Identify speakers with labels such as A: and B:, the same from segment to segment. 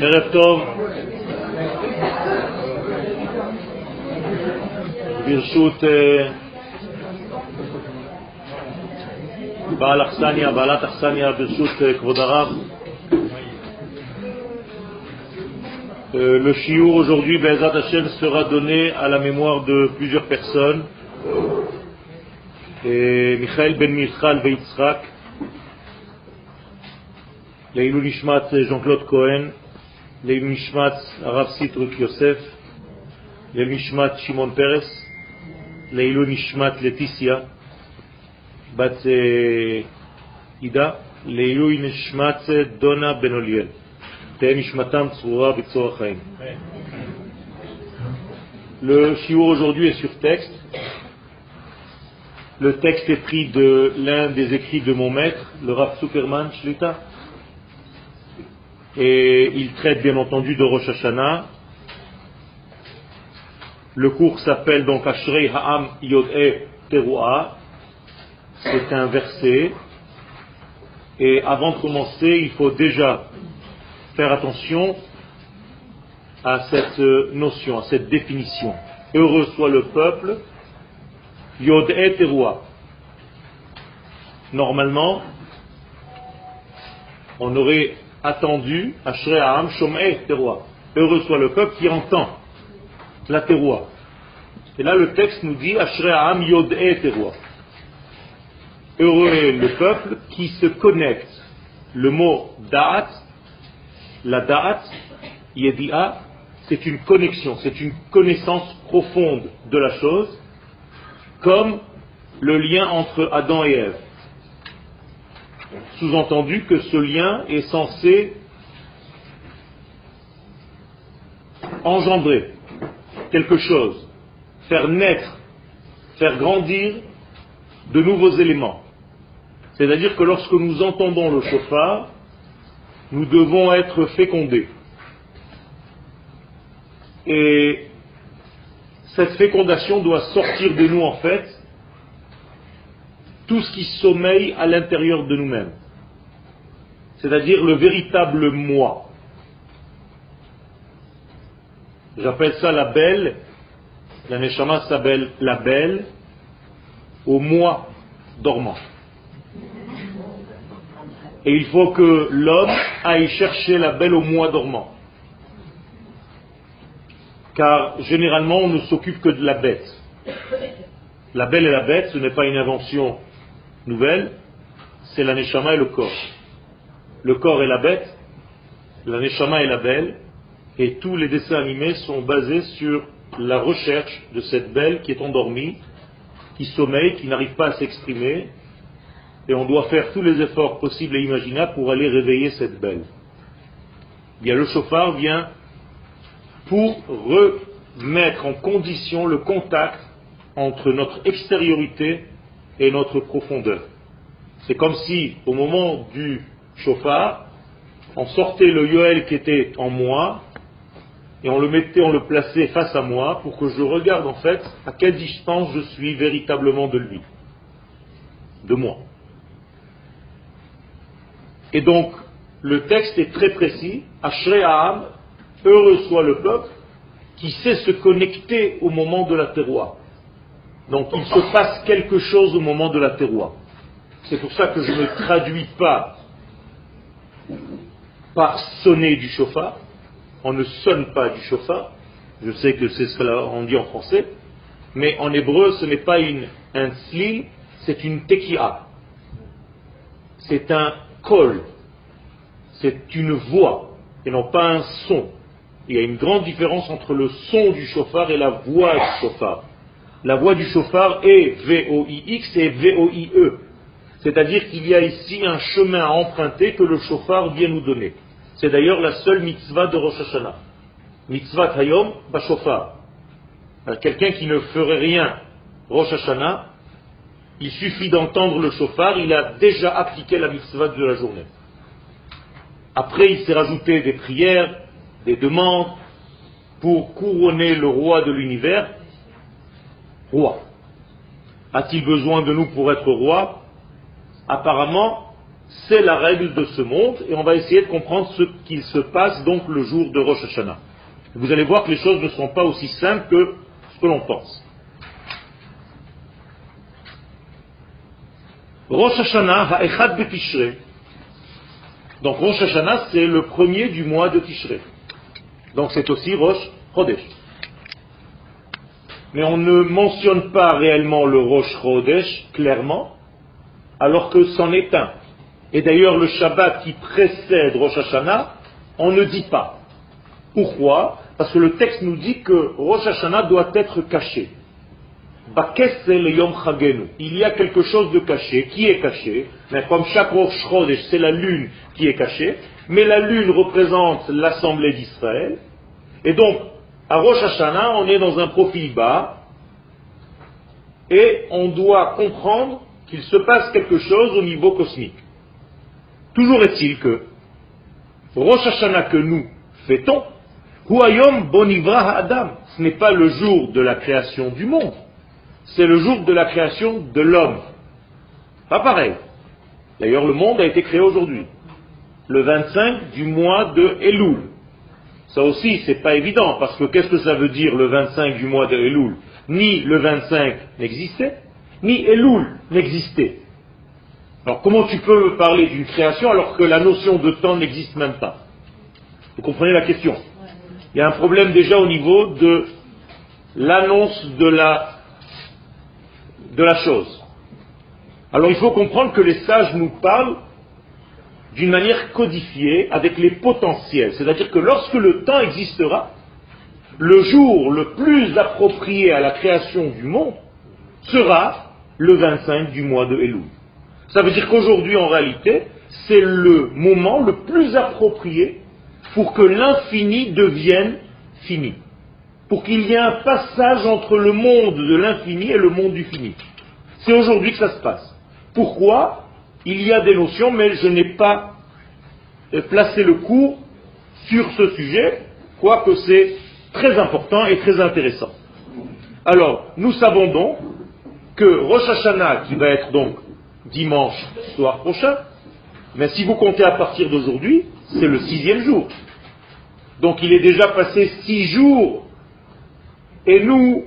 A: ערב טוב. ברשות בעל אכסניה, בעלת אכסניה, ברשות כבוד הרב. Le chiour aujourd'hui, Bezat Hashem, sera donné à la mémoire de plusieurs personnes. Et Michael Ben Michal Veitzrak, Leilou Nishmat Jean-Claude Cohen, Leilou Nishmat Arav Sitruk Yosef, Leilou Nishmat Shimon Peres, Leilou Nishmat Laetitia, Bat Ida, Leilou Nishmat Donna Benoliel. Le shiur aujourd'hui est sur texte. Le texte est pris de l'un des écrits de mon maître, le Rav Superman Shlita. Et il traite bien entendu de Rosh Hashanah. Le cours s'appelle donc Ashrei Ha'am Yod'e Teruah. C'est un verset. Et avant de commencer, il faut déjà faire attention à cette notion, à cette définition. Heureux soit le peuple, Yod et roi. Normalement, on aurait attendu Ashre'am Shom'e Teroa. Heureux soit le peuple qui entend la Teroa. Et là, le texte nous dit Ashre'am Yod et Teroa. Heureux est le peuple qui se connecte. Le mot Da'at la da'at, yedi'a, c'est une connexion, c'est une connaissance profonde de la chose, comme le lien entre Adam et Ève. Sous-entendu que ce lien est censé engendrer quelque chose, faire naître, faire grandir de nouveaux éléments. C'est-à-dire que lorsque nous entendons le chauffard, nous devons être fécondés. Et cette fécondation doit sortir de nous en fait tout ce qui sommeille à l'intérieur de nous-mêmes. C'est-à-dire le véritable moi. J'appelle ça la belle, la Neshama s'appelle la belle au moi dormant. Et il faut que l'homme aille chercher la belle au mois dormant. Car généralement, on ne s'occupe que de la bête. La belle et la bête, ce n'est pas une invention nouvelle, c'est la neshama et le corps. Le corps est la bête, la neshama est la belle, et tous les dessins animés sont basés sur la recherche de cette belle qui est endormie, qui sommeille, qui n'arrive pas à s'exprimer, et on doit faire tous les efforts possibles et imaginables pour aller réveiller cette belle. Bien, le chauffard vient pour remettre en condition le contact entre notre extériorité et notre profondeur. C'est comme si, au moment du chauffard, on sortait le Yoel qui était en moi et on le mettait, on le plaçait face à moi pour que je regarde en fait à quelle distance je suis véritablement de lui, de moi. Et donc, le texte est très précis. Ashre'aham, heureux soit le peuple qui sait se connecter au moment de la terroir. Donc, il se passe quelque chose au moment de la terroir. C'est pour ça que je ne traduis pas par sonner du chauffard. On ne sonne pas du chauffard. Je sais que c'est ce qu'on dit en français. Mais en hébreu, ce n'est pas une, un slil, c'est une tekia. C'est un col, c'est une voix et non pas un son. Il y a une grande différence entre le son du chauffard et la voix du chauffard. La voix du chauffard est V-O-I-X et V-O-I-E. C'est-à-dire qu'il y a ici un chemin à emprunter que le chauffard vient nous donner. C'est d'ailleurs la seule mitzvah de Rosh Hashanah. Mitzvah Hayom, chauffard. Quelqu'un qui ne ferait rien Rosh Hashanah, il suffit d'entendre le chauffard, il a déjà appliqué la mitzvah de la journée. Après, il s'est rajouté des prières, des demandes pour couronner le roi de l'univers, roi. A-t-il besoin de nous pour être roi Apparemment, c'est la règle de ce monde, et on va essayer de comprendre ce qu'il se passe donc le jour de Rosh Hashanah. Vous allez voir que les choses ne sont pas aussi simples que ce que l'on pense. Rosh Hashanah ha'echad betishrei. Donc Rosh Hashanah, c'est le premier du mois de Tishrei. Donc c'est aussi Rosh Chodesh. Mais on ne mentionne pas réellement le Rosh Chodesh clairement, alors que c'en est un. Et d'ailleurs, le Shabbat qui précède Rosh Hashanah, on ne dit pas. Pourquoi? Parce que le texte nous dit que Rosh Hashanah doit être caché. Il y a quelque chose de caché. Qui est caché Mais comme chaque Rosh Chodesh, c'est la lune qui est cachée. Mais la lune représente l'assemblée d'Israël. Et donc, à Rosh Hashanah, on est dans un profil bas. Et on doit comprendre qu'il se passe quelque chose au niveau cosmique. Toujours est-il que Rosh Hashanah que nous fêtons, Huayom Bonivra Adam, ce n'est pas le jour de la création du monde, c'est le jour de la création de l'homme. Pas pareil. D'ailleurs, le monde a été créé aujourd'hui, le 25 du mois de Elul. Ça aussi, c'est pas évident, parce que qu'est-ce que ça veut dire le 25 du mois de Elul? Ni le 25 n'existait, ni Elul n'existait. Alors comment tu peux parler d'une création alors que la notion de temps n'existe même pas? Vous comprenez la question? Il y a un problème déjà au niveau de l'annonce de la, de la chose. Alors il faut comprendre que les sages nous parlent d'une manière codifiée avec les potentiels. C'est-à-dire que lorsque le temps existera, le jour le plus approprié à la création du monde sera le 25 du mois de Elul. Ça veut dire qu'aujourd'hui, en réalité, c'est le moment le plus approprié pour que l'infini devienne fini. Pour qu'il y ait un passage entre le monde de l'infini et le monde du fini. C'est aujourd'hui que ça se passe. Pourquoi? Il y a des notions, mais je n'ai pas placé le cours sur ce sujet, quoique c'est très important et très intéressant. Alors, nous savons donc que Rosh Hashanah, qui va être donc dimanche soir prochain, mais si vous comptez à partir d'aujourd'hui, c'est le sixième jour. Donc il est déjà passé six jours. Et nous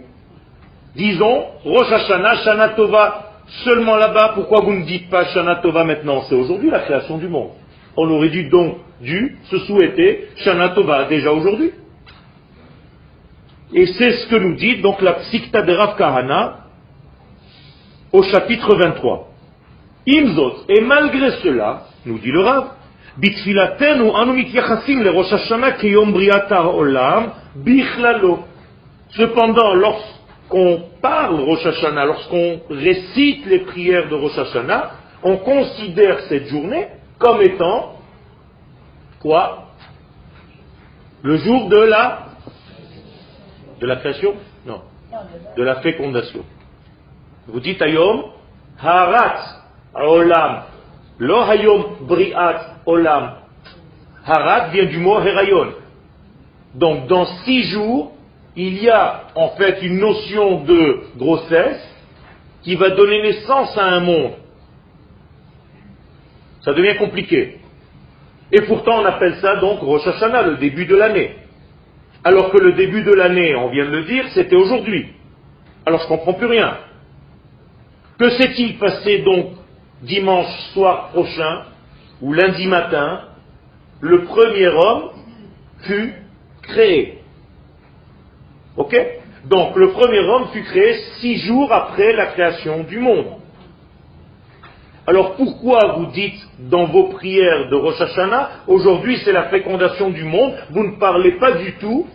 A: disons Rosh Hashanah, Shana Tova, seulement là-bas, pourquoi vous ne dites pas Shana Tova maintenant? C'est aujourd'hui la création du monde. On aurait dû donc dû se souhaiter Shana Tova déjà aujourd'hui. Et c'est ce que nous dit donc la Psikta de Rav Kahana au chapitre 23. Imzot, et malgré cela, nous dit le Rav, anu mityachasim le Rosh Hashanah kiyom briata olam bichlalo. Cependant, lorsqu'on parle Rosh Hashanah, lorsqu'on récite les prières de Rosh Hashanah, on considère cette journée comme étant quoi? Le jour de la de la création? Non. De la fécondation. Vous dites Ayom, Harat Olam. Lo Hayom Briat Olam. Harat vient du mot Herayon. Donc dans six jours, il y a en fait une notion de grossesse qui va donner naissance à un monde. Ça devient compliqué. Et pourtant on appelle ça donc Rosh Hashanah, le début de l'année. Alors que le début de l'année, on vient de le dire, c'était aujourd'hui. Alors je ne comprends plus rien. Que s'est-il passé donc dimanche soir prochain ou lundi matin? Le premier homme fut créé. Ok? Donc le premier homme fut créé six jours après la création du monde. Alors pourquoi vous dites dans vos prières de Rosh Hashanah, aujourd'hui c'est la fécondation du monde, vous ne parlez pas du tout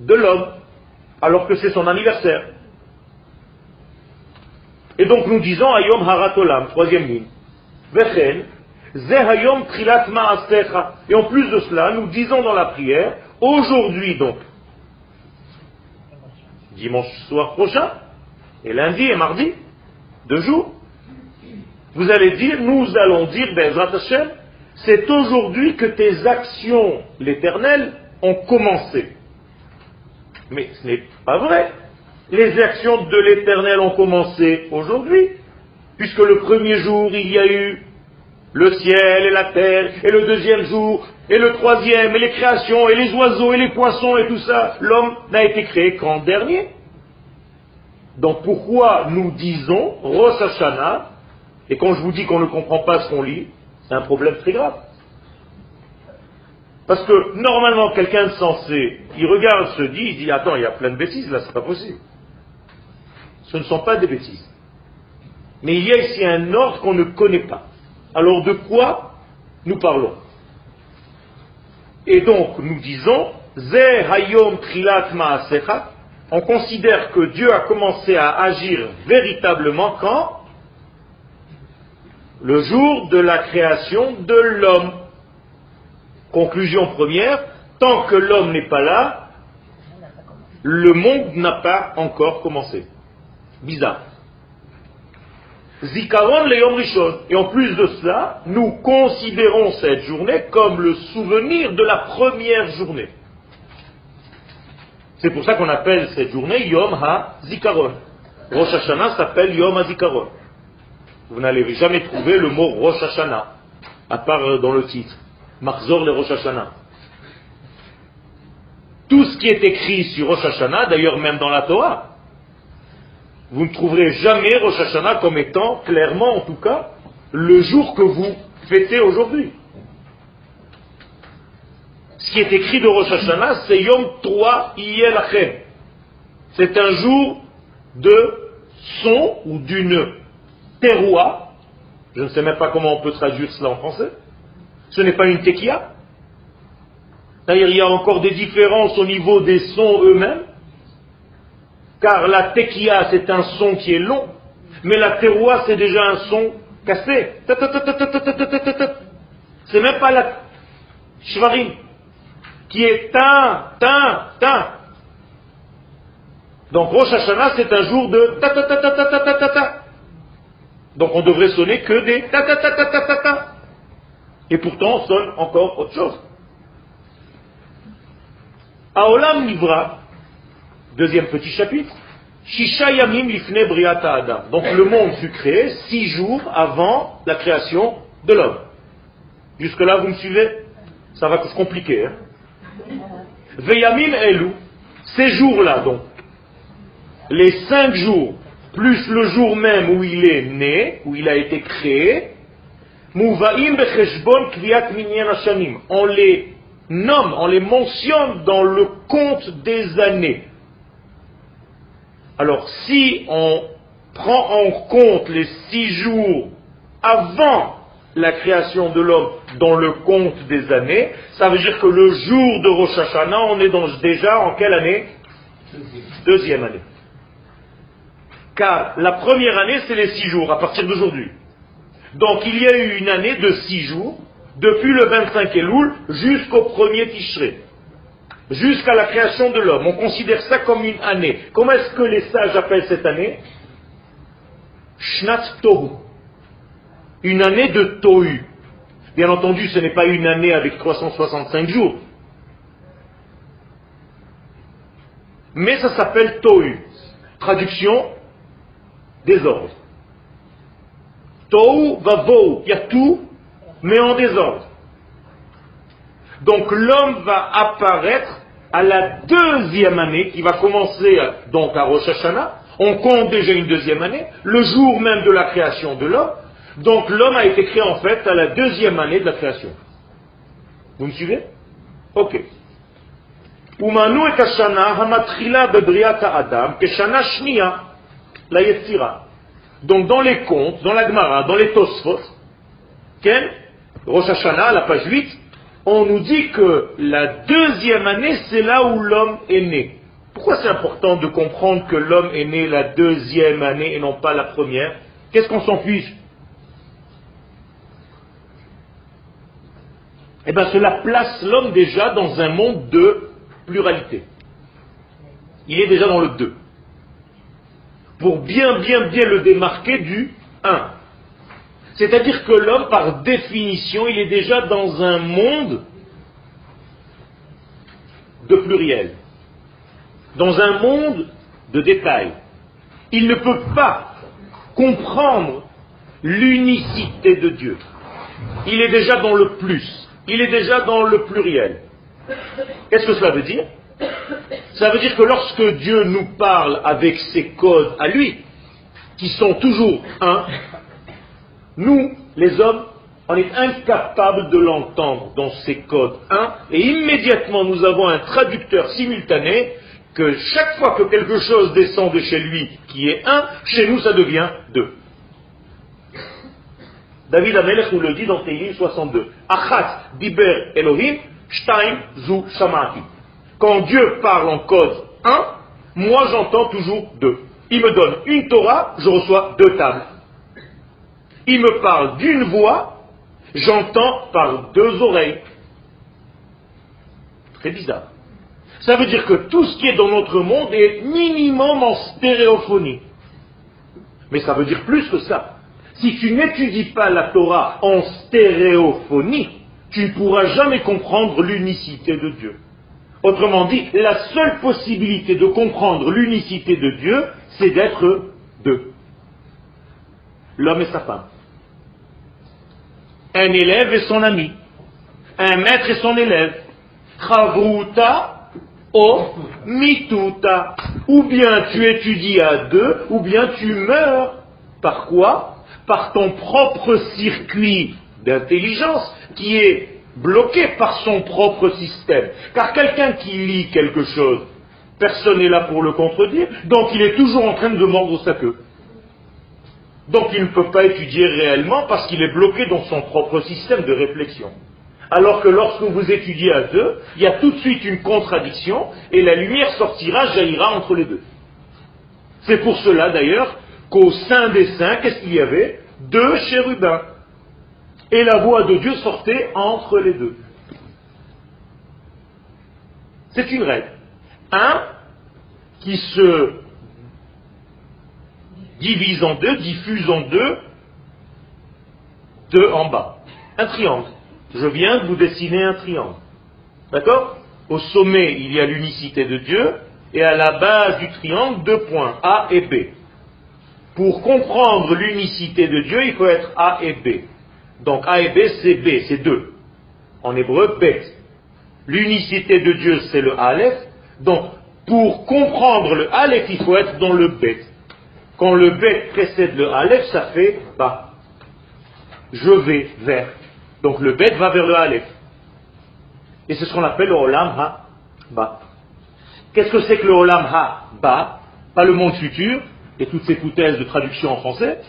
A: de l'homme, alors que c'est son anniversaire? Et donc nous disons Ayom Haratolam, troisième ligne. Vechen, Zehayom Trilat Maastecha. Et en plus de cela, nous disons dans la prière, aujourd'hui donc, dimanche soir prochain, et lundi et mardi, deux jours, vous allez dire, nous allons dire, Bezrat Hashem, c'est aujourd'hui que tes actions, l'éternel, ont commencé. Mais ce n'est pas vrai. Les actions de l'Éternel ont commencé aujourd'hui, puisque le premier jour, il y a eu le ciel et la terre, et le deuxième jour, et le troisième, et les créations, et les oiseaux, et les poissons, et tout ça, l'homme n'a été créé qu'en dernier. Donc pourquoi nous disons Rosh Hashanah, et quand je vous dis qu'on ne comprend pas ce qu'on lit, c'est un problème très grave. Parce que normalement, quelqu'un de sensé, il regarde, se dit, il dit, attends, il y a plein de bêtises là, c'est pas possible. Ce ne sont pas des bêtises. Mais il y a ici un ordre qu'on ne connaît pas. Alors de quoi nous parlons? Et donc nous disons, Hayom Trilat on considère que Dieu a commencé à agir véritablement quand? Le jour de la création de l'homme. Conclusion première, tant que l'homme n'est pas là, le monde n'a pas encore commencé. Bizarre. Zikaron le Yom Rishon. Et en plus de cela, nous considérons cette journée comme le souvenir de la première journée. C'est pour ça qu'on appelle cette journée Yom HaZikaron. Rosh Hashanah s'appelle Yom HaZikaron. Vous n'allez jamais trouver le mot Rosh Hashanah, à part dans le titre. Marzor le Rosh Hashanah. Tout ce qui est écrit sur Rosh Hashanah, d'ailleurs même dans la Torah, vous ne trouverez jamais Rosh Hashanah comme étant, clairement en tout cas, le jour que vous fêtez aujourd'hui. Ce qui est écrit de Rosh Hashanah, c'est Yom 3 Achem. C'est un jour de son ou d'une terroir. Je ne sais même pas comment on peut traduire cela en français. Ce n'est pas une tekia. D'ailleurs, il y a encore des différences au niveau des sons eux-mêmes. Car la tequia, c'est un son qui est long, mais la terroir, c'est déjà un son cassé. C'est même pas la shvarim, qui est ta, ta, ta. Donc Rosh Hashanah, c'est un jour de ta ta ta ta ta ta ta ta. Donc on devrait sonner que des ta ta ta ta ta ta ta. Et pourtant on sonne encore autre chose. Aolam Nivra, Deuxième petit chapitre. Shisha Yamim Lifne. Donc le monde fut créé six jours avant la création de l'homme. Jusque-là, vous me suivez? Ça va se compliquer. Hein Elou, ces jours-là donc, les cinq jours, plus le jour même où il est né, où il a été créé, On les nomme, on les mentionne dans le compte des années. Alors si on prend en compte les six jours avant la création de l'homme dans le compte des années, ça veut dire que le jour de Rosh Hashanah, on est déjà en quelle année? Deuxième année. Car la première année, c'est les six jours, à partir d'aujourd'hui. Donc il y a eu une année de six jours, depuis le 25 Elul jusqu'au premier Tishré jusqu'à la création de l'homme. On considère ça comme une année. Comment est-ce que les sages appellent cette année? Shnat Tohu. Une année de Tohu. Bien entendu, ce n'est pas une année avec 365 jours. Mais ça s'appelle Tohu. Traduction désordre. Tohu va Il y a tout, mais en désordre. Donc l'homme va apparaître à la deuxième année, qui va commencer donc à Rosh Hashanah. On compte déjà une deuxième année, le jour même de la création de l'homme. Donc l'homme a été créé en fait à la deuxième année de la création. Vous me suivez? Ok. Umanu et hamatrila adam, keshana shnia, la yetzira. Donc dans les contes, dans la Gemara, dans les Tosfot, Rosh Hashanah, la page 8, on nous dit que la deuxième année, c'est là où l'homme est né. Pourquoi c'est important de comprendre que l'homme est né la deuxième année et non pas la première? Qu'est-ce qu'on s'en fiche? Eh bien, cela place l'homme déjà dans un monde de pluralité. Il est déjà dans le 2. Pour bien, bien, bien le démarquer du 1. C'est-à-dire que l'homme, par définition, il est déjà dans un monde de pluriel, dans un monde de détails. Il ne peut pas comprendre l'unicité de Dieu. il est déjà dans le plus, il est déjà dans le pluriel. Qu'est-ce que cela veut dire? Ça veut dire que lorsque Dieu nous parle avec ses codes à lui, qui sont toujours un, nous, les hommes, on est incapable de l'entendre dans ces codes 1, et immédiatement nous avons un traducteur simultané que chaque fois que quelque chose descend de chez lui qui est 1, chez nous ça devient 2. David Amelech nous le dit dans Tehillim 62. Achat diber Elohim, shtaim zu shamati. Quand Dieu parle en code 1, moi j'entends toujours 2. Il me donne une Torah, je reçois deux tables. Il me parle d'une voix, j'entends par deux oreilles. Très bizarre. Ça veut dire que tout ce qui est dans notre monde est minimum en stéréophonie. Mais ça veut dire plus que ça. Si tu n'étudies pas la Torah en stéréophonie, tu ne pourras jamais comprendre l'unicité de Dieu. Autrement dit, la seule possibilité de comprendre l'unicité de Dieu, c'est d'être deux. L'homme et sa femme un élève et son ami, un maître et son élève. Chavruta o mituta. Ou bien tu étudies à deux, ou bien tu meurs. Par quoi? Par ton propre circuit d'intelligence qui est bloqué par son propre système. Car quelqu'un qui lit quelque chose, personne n'est là pour le contredire, donc il est toujours en train de mordre sa queue. Donc il ne peut pas étudier réellement parce qu'il est bloqué dans son propre système de réflexion. Alors que lorsque vous étudiez à deux, il y a tout de suite une contradiction et la lumière sortira, jaillira entre les deux. C'est pour cela d'ailleurs qu'au sein des saints, qu'est-ce qu'il y avait? Deux chérubins. Et la voix de Dieu sortait entre les deux. C'est une règle. Un qui se divise en deux, diffuse en deux, deux en bas. Un triangle. Je viens de vous dessiner un triangle. D'accord? Au sommet, il y a l'unicité de Dieu, et à la base du triangle, deux points, A et B. Pour comprendre l'unicité de Dieu, il faut être A et B. Donc A et B, c'est B, c'est deux. En hébreu, Bet. L'unicité de Dieu, c'est le Aleph. Donc, pour comprendre le Aleph, il faut être dans le Bet. Quand le bet précède le aleph, ça fait bas. Je vais vers. Donc le bet va vers le aleph. Et c'est ce qu'on appelle le olam ha ba. Qu'est-ce que c'est que le olam ha ba Pas le monde futur et toutes ces foutaises de traduction en français.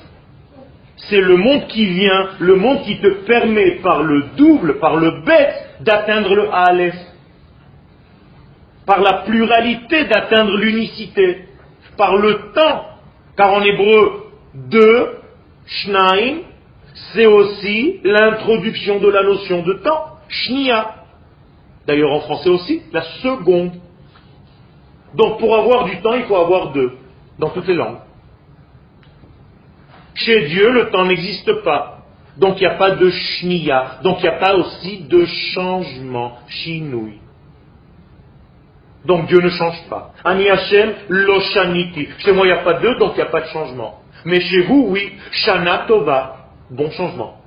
A: C'est le monde qui vient, le monde qui te permet par le double, par le bet, d'atteindre le aleph. Par la pluralité d'atteindre l'unicité. Par le temps car en hébreu, deux, shnaim, c'est aussi l'introduction de la notion de temps, shnia. D'ailleurs en français aussi, la seconde. Donc pour avoir du temps, il faut avoir deux, dans toutes les langues. Chez Dieu, le temps n'existe pas. Donc il n'y a pas de shnia. Donc il n'y a pas aussi de changement, shinui. Donc Dieu ne change pas. Ani Hashem. Chez moi, il n'y a pas deux, donc il n'y a pas de changement. Mais chez vous, oui, shana tova. Bon changement.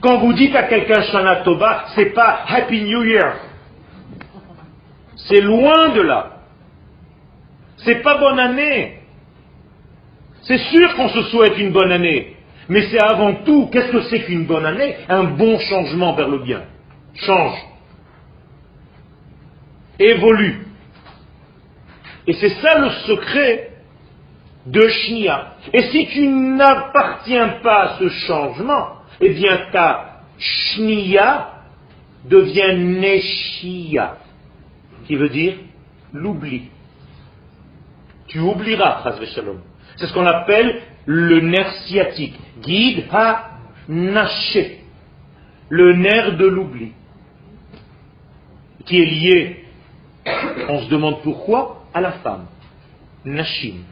A: Quand vous dites à quelqu'un shana tova, c'est pas Happy New Year. C'est loin de là. C'est pas bonne année. C'est sûr qu'on se souhaite une bonne année. Mais c'est avant tout, qu'est-ce que c'est qu'une bonne année? Un bon changement vers le bien. Change évolue. Et c'est ça le secret de Shnia. Et si tu n'appartiens pas à ce changement, eh bien ta Shnia devient Neshia, qui veut dire l'oubli. Tu oublieras, Shalom. C'est ce qu'on appelle le nerf sciatique. Guide ha naché. Le nerf de l'oubli. Qui est lié on se demande pourquoi à la femme. Nashim.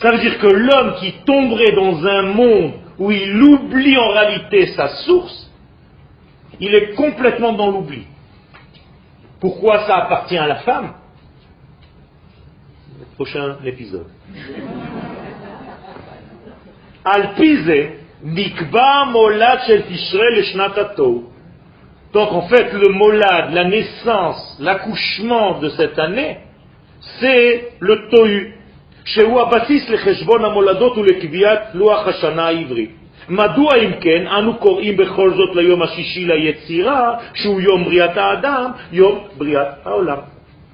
A: Ça veut dire que l'homme qui tomberait dans un monde où il oublie en réalité sa source, il est complètement dans l'oubli. Pourquoi ça appartient à la femme? Prochain épisode. Alpise, Nikba Donc en fait, le molad, la naissance, l'accouchement de cette année, c'est le tohu. שהוא הבסיס לחשבון המולדות ולקביעת לוח השנה העברי. מדוע אם כן אנו קוראים בכל זאת ליום השישי ליצירה, שהוא יום בריאת האדם, יום בריאת העולם?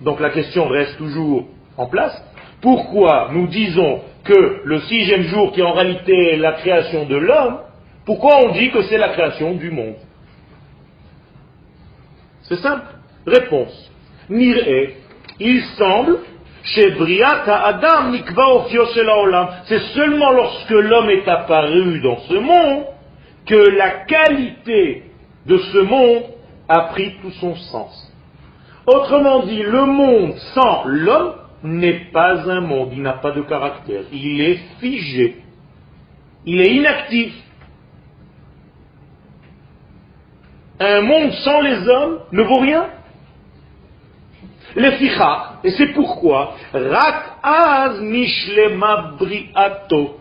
A: Donc la question reste toujours en place. Pourquoi nous disons que le sixième jour, qui est en réalité la création de l'homme, pourquoi on dit que c'est la création du monde C'est simple. Réponse. Mir'e, il semble, chez Briata Adam Nikva C'est seulement lorsque l'homme est apparu dans ce monde que la qualité de ce monde a pris tout son sens. Autrement dit, le monde sans l'homme n'est pas un monde, il n'a pas de caractère, il est figé, il est inactif. Un monde sans les hommes ne vaut rien. Les ficha, et c'est pourquoi, rak az mishlema briato.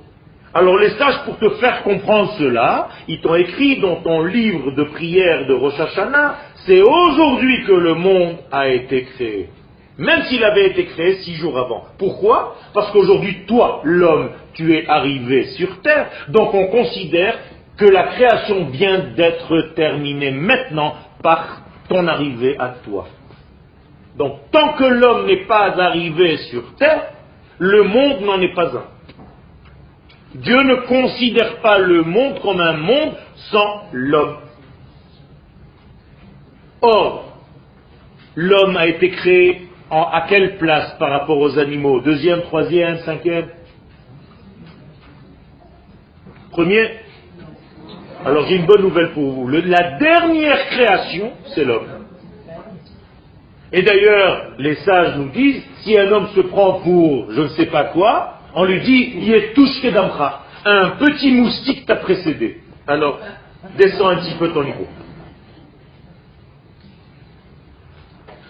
A: Alors les sages, pour te faire comprendre cela, ils t'ont écrit dans ton livre de prière de Rosh Hashanah, c'est aujourd'hui que le monde a été créé. Même s'il avait été créé six jours avant. Pourquoi? Parce qu'aujourd'hui, toi, l'homme, tu es arrivé sur Terre, donc on considère que la création vient d'être terminée maintenant par ton arrivée à toi. Donc tant que l'homme n'est pas arrivé sur Terre, le monde n'en est pas un. Dieu ne considère pas le monde comme un monde sans l'homme. Or, l'homme a été créé à quelle place par rapport aux animaux? Deuxième, troisième, cinquième? Premier Alors j'ai une bonne nouvelle pour vous. la dernière création, c'est l'homme. Et d'ailleurs, les sages nous disent, si un homme se prend pour je ne sais pas quoi, on lui dit, il est touche d'amra. Un petit moustique t'a précédé. Alors, descends un petit peu ton niveau.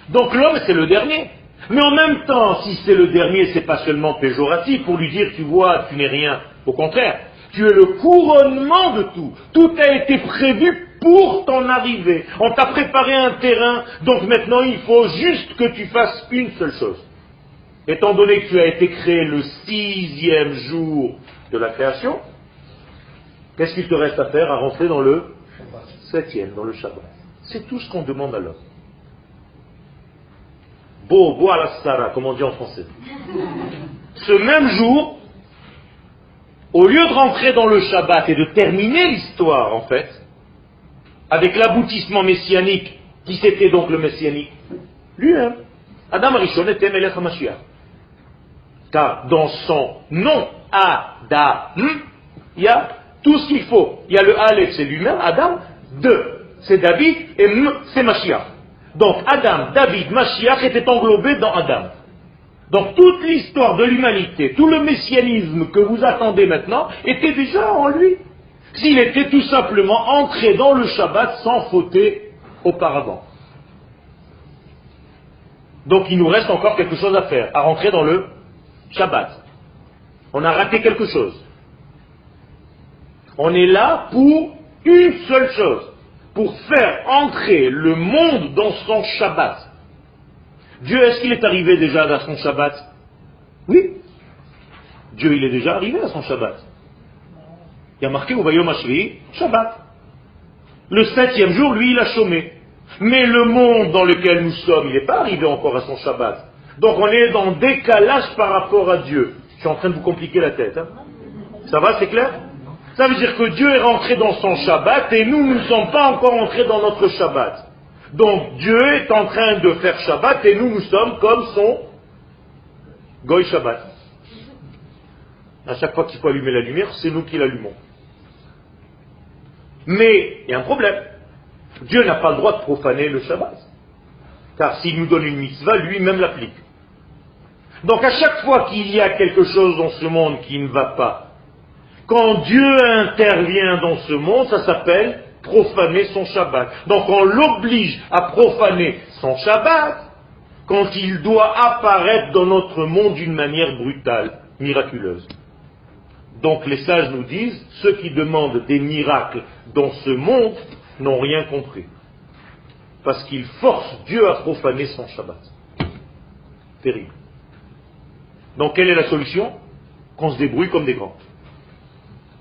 A: Donc l'homme, c'est le dernier. Mais en même temps, si c'est le dernier, c'est pas seulement péjoratif pour lui dire, tu vois, tu n'es rien. Au contraire, tu es le couronnement de tout. Tout a été prévu pour ton arrivée. On t'a préparé un terrain, donc maintenant il faut juste que tu fasses une seule chose. Étant donné que tu as été créé le sixième jour de la création, qu'est-ce qu'il te reste à faire à rentrer dans le septième, dans le Shabbat? C'est tout ce qu'on demande à l'homme. Beau, bois la sara, comme on dit en français. Ce même jour, au lieu de rentrer dans le Shabbat et de terminer l'histoire, en fait, avec l'aboutissement messianique, qui c'était donc le messianique Lui-même. Adam Arishon était Melech HaMashiach. Car dans son nom, Adam, il y a tout ce qu'il faut. Il y a le Aleph, c'est lui-même, Adam, deux, c'est David, et M, c'est Mashiach. Donc Adam, David, Mashiach étaient englobés dans Adam. Donc toute l'histoire de l'humanité, tout le messianisme que vous attendez maintenant, était déjà en lui. S'il était tout simplement entré dans le Shabbat sans fauter auparavant. Donc il nous reste encore quelque chose à faire, à rentrer dans le Shabbat. On a raté quelque chose. On est là pour une seule chose, pour faire entrer le monde dans son Shabbat. Dieu, est-ce qu'il est arrivé déjà à son Shabbat? Oui. Dieu, il est déjà arrivé à son Shabbat. Il y a marqué au Vayom Shabbat. Le septième jour, lui, il a chômé. Mais le monde dans lequel nous sommes, il n'est pas arrivé encore à son Shabbat. Donc on est dans décalage par rapport à Dieu. Je suis en train de vous compliquer la tête. Hein. Ça va, c'est clair? Ça veut dire que Dieu est rentré dans son Shabbat et nous, nous ne sommes pas encore entrés dans notre Shabbat. Donc Dieu est en train de faire Shabbat et nous, nous sommes comme son Goy Shabbat. À chaque fois qu'il faut allumer la lumière, c'est nous qui l'allumons. Mais il y a un problème. Dieu n'a pas le droit de profaner le Shabbat. Car s'il nous donne une mitzvah, lui-même l'applique. Donc à chaque fois qu'il y a quelque chose dans ce monde qui ne va pas, quand Dieu intervient dans ce monde, ça s'appelle profaner son Shabbat. Donc on l'oblige à profaner son Shabbat quand il doit apparaître dans notre monde d'une manière brutale, miraculeuse. Donc les sages nous disent, ceux qui demandent des miracles dans ce monde n'ont rien compris. Parce qu'ils forcent Dieu à profaner son Shabbat. Terrible. Donc quelle est la solution? Qu'on se débrouille comme des grands.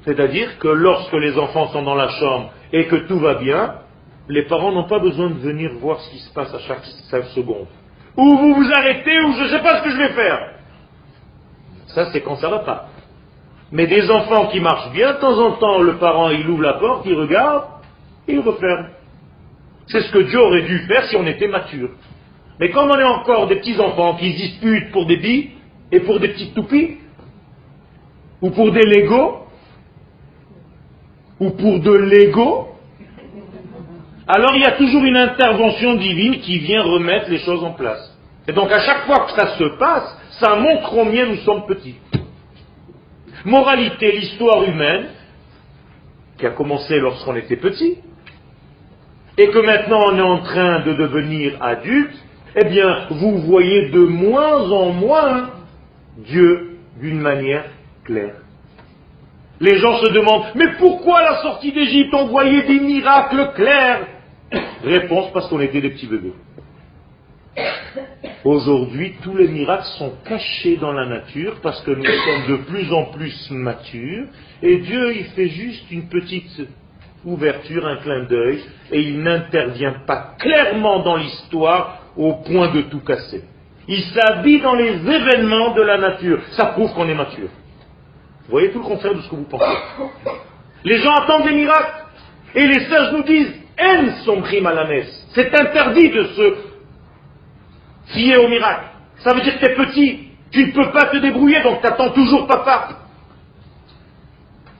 A: C'est-à-dire que lorsque les enfants sont dans la chambre et que tout va bien, les parents n'ont pas besoin de venir voir ce qui se passe à chaque 5 secondes. Ou vous vous arrêtez ou je ne sais pas ce que je vais faire. Ça, c'est quand ça va pas. Mais des enfants qui marchent bien, de temps en temps, le parent, il ouvre la porte, il regarde, et il referme. C'est ce que Dieu aurait dû faire si on était mature. Mais comme on est encore des petits enfants qui se disputent pour des billes et pour des petites toupies, ou pour des Legos, ou pour de l'ego, alors il y a toujours une intervention divine qui vient remettre les choses en place. Et donc à chaque fois que ça se passe, ça montre combien nous sommes petits. Moralité, l'histoire humaine, qui a commencé lorsqu'on était petit, et que maintenant on est en train de devenir adulte, eh bien, vous voyez de moins en moins Dieu d'une manière claire. Les gens se demandent, mais pourquoi la sortie d'Égypte, on voyait des miracles clairs Réponse, parce qu'on était des petits bébés. Aujourd'hui, tous les miracles sont cachés dans la nature parce que nous sommes de plus en plus matures et Dieu, il fait juste une petite ouverture, un clin d'œil et il n'intervient pas clairement dans l'histoire au point de tout casser. Il s'habille dans les événements de la nature. Ça prouve qu'on est mature. Vous voyez tout le contraire de ce que vous pensez. Les gens attendent des miracles. Et les sages nous disent, aime son à la messe. C'est interdit de se fier au miracle. Ça veut dire que tu es petit. Tu ne peux pas te débrouiller, donc tu attends toujours papa.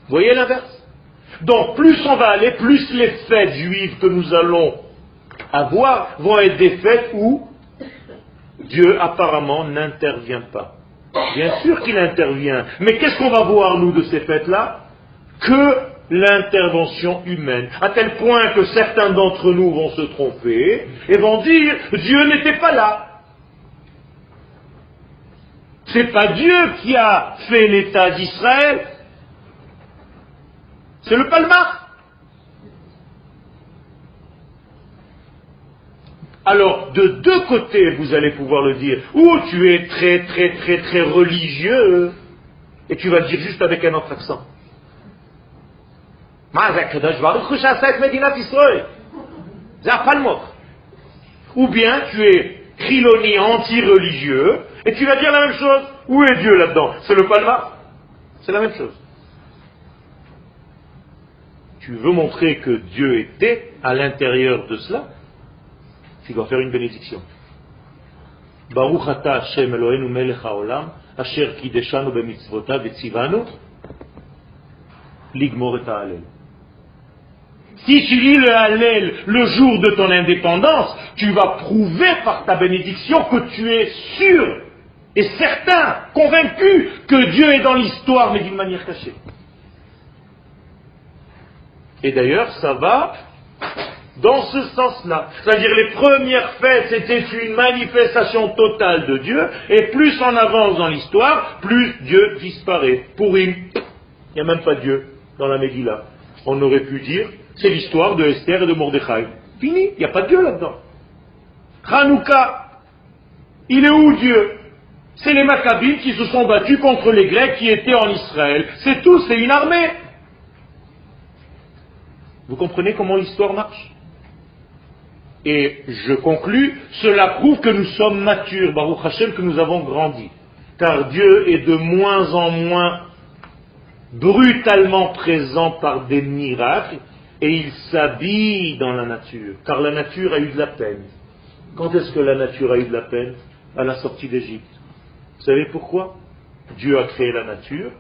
A: Vous voyez l'inverse? Donc plus on va aller, plus les fêtes juives que nous allons avoir vont être des fêtes où Dieu apparemment n'intervient pas. Bien sûr qu'il intervient. Mais qu'est-ce qu'on va voir, nous, de ces fêtes-là? Que l'intervention humaine. À tel point que certains d'entre nous vont se tromper et vont dire Dieu n'était pas là. C'est pas Dieu qui a fait l'État d'Israël, c'est le Palmar. Alors, de deux côtés, vous allez pouvoir le dire. Ou tu es très, très, très, très religieux, et tu vas le dire juste avec un autre accent. Ou bien tu es triloni anti-religieux, et tu vas dire la même chose. Où est Dieu là-dedans? C'est le palma C'est la même chose. Tu veux montrer que Dieu était à l'intérieur de cela? Tu dois faire une bénédiction. Si tu lis le Hallel le jour de ton indépendance, tu vas prouver par ta bénédiction que tu es sûr et certain, convaincu que Dieu est dans l'histoire, mais d'une manière cachée. Et d'ailleurs, ça va dans ce sens-là. C'est-à-dire les premières fêtes, c'était une manifestation totale de Dieu, et plus on avance dans l'histoire, plus Dieu disparaît. Pour il n'y a même pas Dieu dans la Megillah. On aurait pu dire, c'est l'histoire de Esther et de Mordechai. Fini, il n'y a pas Dieu là-dedans. Hanouka, il est où Dieu? C'est les Maccabines qui se sont battus contre les Grecs qui étaient en Israël. C'est tout, c'est une armée. Vous comprenez comment l'histoire marche? Et je conclus, cela prouve que nous sommes matures, Baruch Hashem, que nous avons grandi. Car Dieu est de moins en moins brutalement présent par des miracles et il s'habille dans la nature. Car la nature a eu de la peine. Quand est-ce que la nature a eu de la peine? À la sortie d'Égypte. Vous savez pourquoi? Dieu a créé la nature.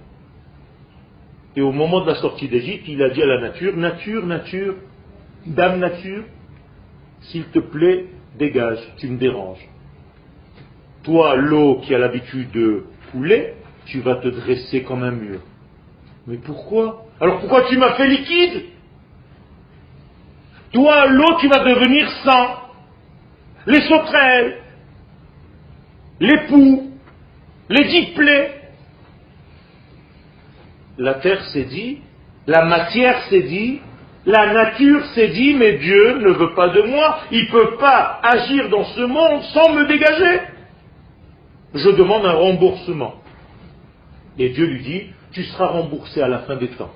A: Et au moment de la sortie d'Égypte, il a dit à la nature, nature, nature, dame nature, s'il te plaît, dégage, tu me déranges. Toi, l'eau qui a l'habitude de couler, tu vas te dresser comme un mur. Mais pourquoi? Alors pourquoi tu m'as fait liquide? Toi, l'eau, tu vas devenir sang. Les sauterelles, les poux, les diplés. La terre s'est dit, la matière s'est dit, la nature s'est dit, mais Dieu ne veut pas de moi, il ne peut pas agir dans ce monde sans me dégager. Je demande un remboursement. Et Dieu lui dit, tu seras remboursé à la fin des temps.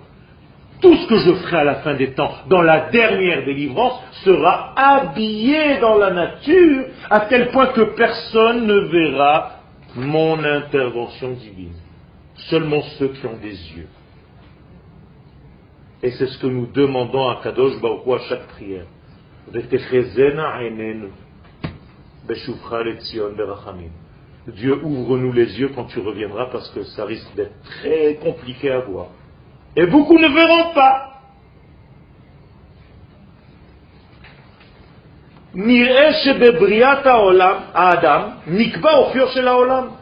A: Tout ce que je ferai à la fin des temps, dans la dernière délivrance, sera habillé dans la nature, à tel point que personne ne verra mon intervention divine. Seulement ceux qui ont des yeux. Et c'est ce que nous demandons à Kadosh Baruch à chaque prière. Dieu ouvre-nous les yeux quand tu reviendras parce que ça risque d'être très compliqué à voir. Et beaucoup ne verront pas.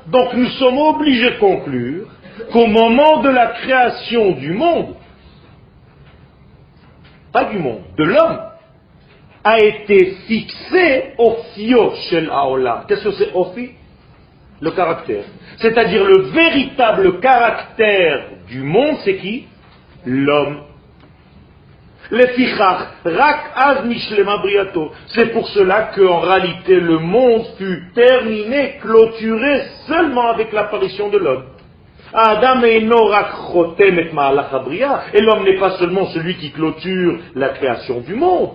A: Donc nous sommes obligés de conclure qu'au moment de la création du monde, pas du monde, de l'homme, a été fixé au fio shel. Qu'est-ce que c'est ofi Le caractère. C'est-à-dire le véritable caractère du monde, c'est qui? L'homme. C'est pour cela qu'en réalité le monde fut terminé, clôturé seulement avec l'apparition de l'homme. Adam et l'homme n'est pas seulement celui qui clôture la création du monde,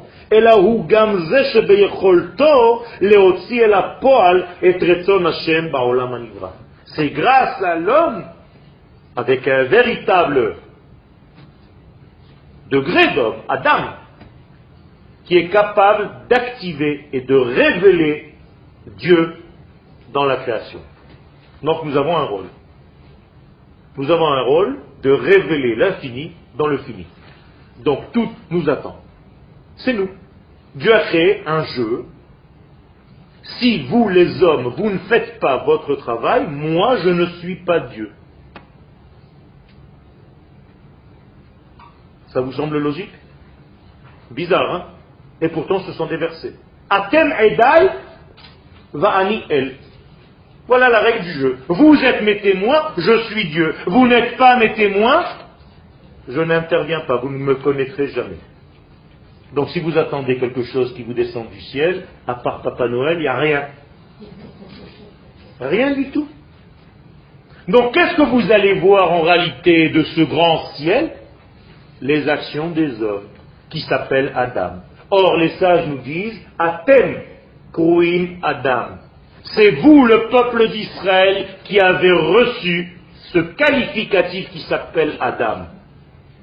A: c'est grâce à l'homme, avec un véritable degré d'homme, Adam, qui est capable d'activer et de révéler Dieu dans la création. Donc nous avons un rôle nous avons un rôle de révéler l'infini dans le fini. Donc tout nous attend. C'est nous. Dieu a créé un jeu. Si vous, les hommes, vous ne faites pas votre travail, moi, je ne suis pas Dieu. Ça vous semble logique? Bizarre, hein? Et pourtant, ce sont des versets. Atem Edai va ani el. Voilà la règle du jeu. Vous êtes mes témoins, je suis Dieu. Vous n'êtes pas mes témoins, je n'interviens pas, vous ne me connaîtrez jamais. Donc si vous attendez quelque chose qui vous descend du ciel, à part Papa Noël, il n'y a rien. Rien du tout. Donc qu'est-ce que vous allez voir en réalité de ce grand ciel? Les actions des hommes, qui s'appellent Adam. Or les sages nous disent, Athènes, Kruim Adam. C'est vous, le peuple d'Israël, qui avez reçu ce qualificatif qui s'appelle Adam.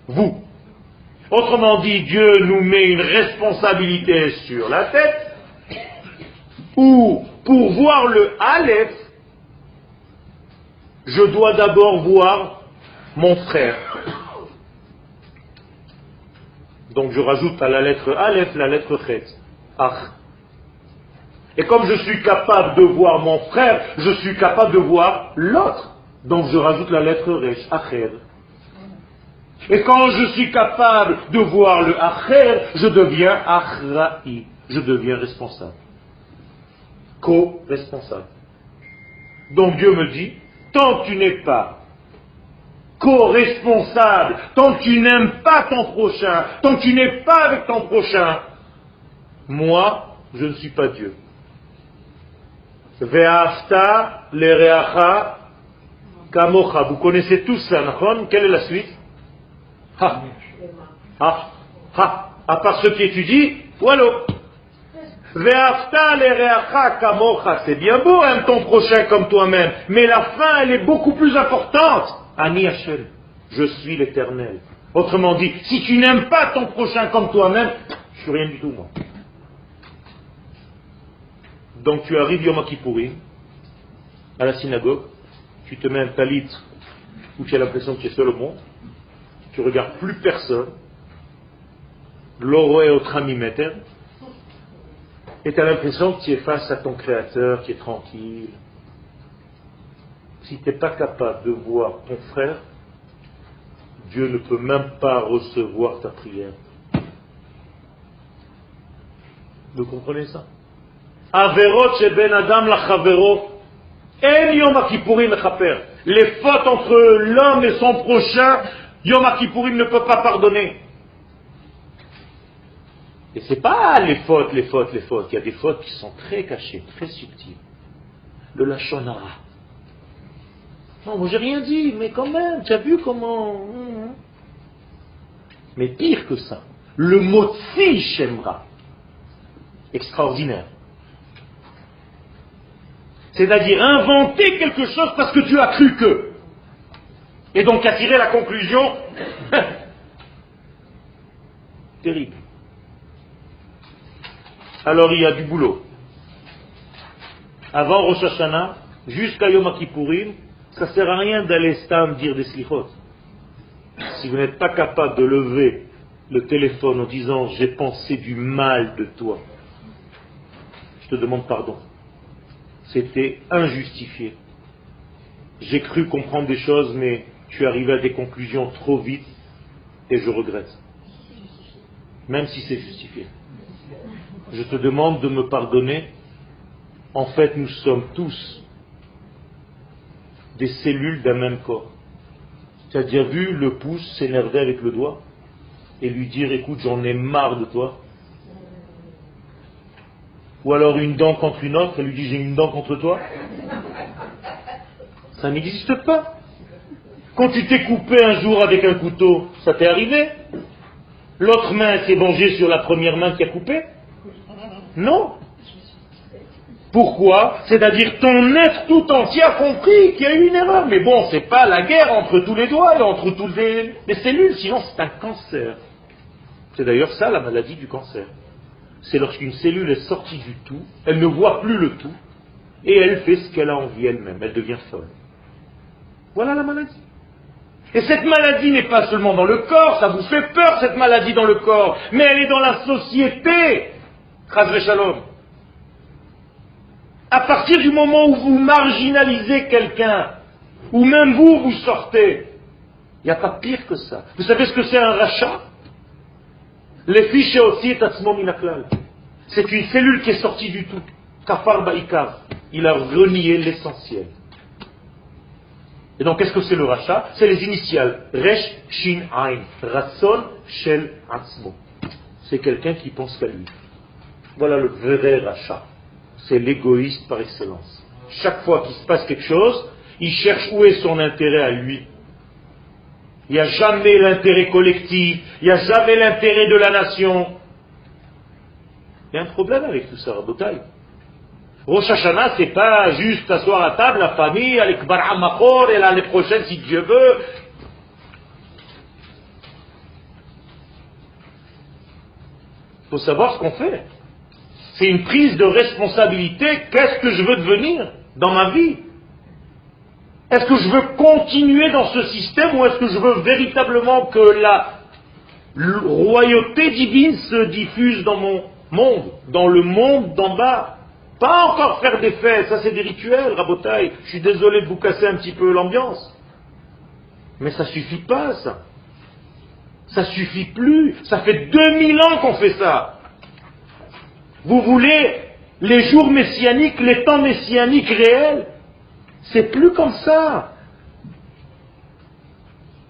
A: Vous. Autrement dit, Dieu nous met une responsabilité sur la tête, ou pour voir le Aleph, je dois d'abord voir mon frère. Donc je rajoute à la lettre Aleph la lettre Chet. Ach. Et comme je suis capable de voir mon frère, je suis capable de voir l'autre. Donc je rajoute la lettre Resh, Acher. Et quand je suis capable de voir le Acher, je deviens Achra'i. Je deviens responsable. Co-responsable. Donc Dieu me dit, tant que tu n'es pas co-responsable, tant que tu n'aimes pas ton prochain, tant que tu n'es pas avec ton prochain, moi, je ne suis pas Dieu. Ve'afta lereacha kamocha. Vous connaissez tous ça, Quelle est la suite? Ha. Ha. Ha. À part ceux qui étudient, voilà. Ve'afta lereacha kamocha. C'est bien beau, hein, ton prochain comme toi-même. Mais la fin, elle est beaucoup plus importante. Ani Hashem. Je suis l'éternel. Autrement dit, si tu n'aimes pas ton prochain comme toi-même, je suis rien du tout, moi. Donc tu arrives Yom Kippourim, à la synagogue, tu te mets un talit où tu as l'impression que tu es seul au monde, tu regardes plus personne, l'oro est au tramimètre, et tu as l'impression que tu es face à ton créateur qui est tranquille. Si tu n'es pas capable de voir ton frère, Dieu ne peut même pas recevoir ta prière. Vous comprenez ça? Les fautes entre l'homme et son prochain Yom ne peut pas pardonner. Et c'est pas les fautes, les fautes, les fautes. Il y a des fautes qui sont très cachées, très subtiles. Le lachonara. Non, moi j'ai rien dit, mais quand même, tu as vu comment. Hein, hein. Mais pire que ça, le mot shemra. Extraordinaire. C'est-à-dire inventer quelque chose parce que tu as cru que. Et donc attirer la conclusion. Terrible. Alors il y a du boulot. Avant Rosh Hashanah, jusqu'à Yom Kippourim, ça ne sert à rien d'aller stam dire des slichot. Si vous n'êtes pas capable de lever le téléphone en disant j'ai pensé du mal de toi, je te demande pardon. C'était injustifié. J'ai cru comprendre des choses, mais tu es arrivé à des conclusions trop vite et je regrette. Même si c'est justifié. Je te demande de me pardonner. En fait, nous sommes tous des cellules d'un même corps. Tu as déjà vu le pouce s'énerver avec le doigt et lui dire écoute, j'en ai marre de toi Ou alors une dent contre une autre, elle lui dit j'ai une dent contre toi Ça n'existe pas. Quand tu t'es coupé un jour avec un couteau, ça t'est arrivé L'autre main s'est vengée sur la première main qui a coupé Non. Pourquoi? C'est-à-dire ton être tout entier a compris qu'il y a eu une erreur. Mais bon, c'est pas la guerre entre tous les doigts et entre toutes les, les cellules, sinon c'est un cancer. C'est d'ailleurs ça la maladie du cancer. C'est lorsqu'une cellule est sortie du tout, elle ne voit plus le tout, et elle fait ce qu'elle a envie elle-même, elle devient folle. Voilà la maladie. Et cette maladie n'est pas seulement dans le corps, ça vous fait peur cette maladie dans le corps, mais elle est dans la société. Shalom. À partir du moment où vous marginalisez quelqu'un, ou même vous, vous sortez, il n'y a pas pire que ça. Vous savez ce que c'est un rachat? Les fiches aussi C'est une cellule qui est sortie du tout. Kafar. Il a renié l'essentiel. Et donc, qu'est-ce que c'est le rachat? C'est les initiales. Resh, Shin, Ain. Ratson, Shel, Atzmo. C'est quelqu'un qui pense qu'à lui. Voilà le vrai rachat. C'est l'égoïste par excellence. Chaque fois qu'il se passe quelque chose, il cherche où est son intérêt à lui. Il n'y a jamais l'intérêt collectif, il n'y a jamais l'intérêt de la nation. Il y a un problème avec tout ça, Rabotai. Rosh Hashanah, c'est pas juste asseoir à table, la famille, avec Kbar et l'année prochaine, si Dieu veut. Il faut savoir ce qu'on fait. C'est une prise de responsabilité. Qu'est-ce que je veux devenir dans ma vie? Est-ce que je veux continuer dans ce système ou est-ce que je veux véritablement que la royauté divine se diffuse dans mon monde, dans le monde d'en bas? Pas encore faire des fêtes, ça c'est des rituels, rabotaille. Je suis désolé de vous casser un petit peu l'ambiance. Mais ça suffit pas, ça. Ça suffit plus. Ça fait 2000 ans qu'on fait ça. Vous voulez les jours messianiques, les temps messianiques réels? C'est plus comme ça.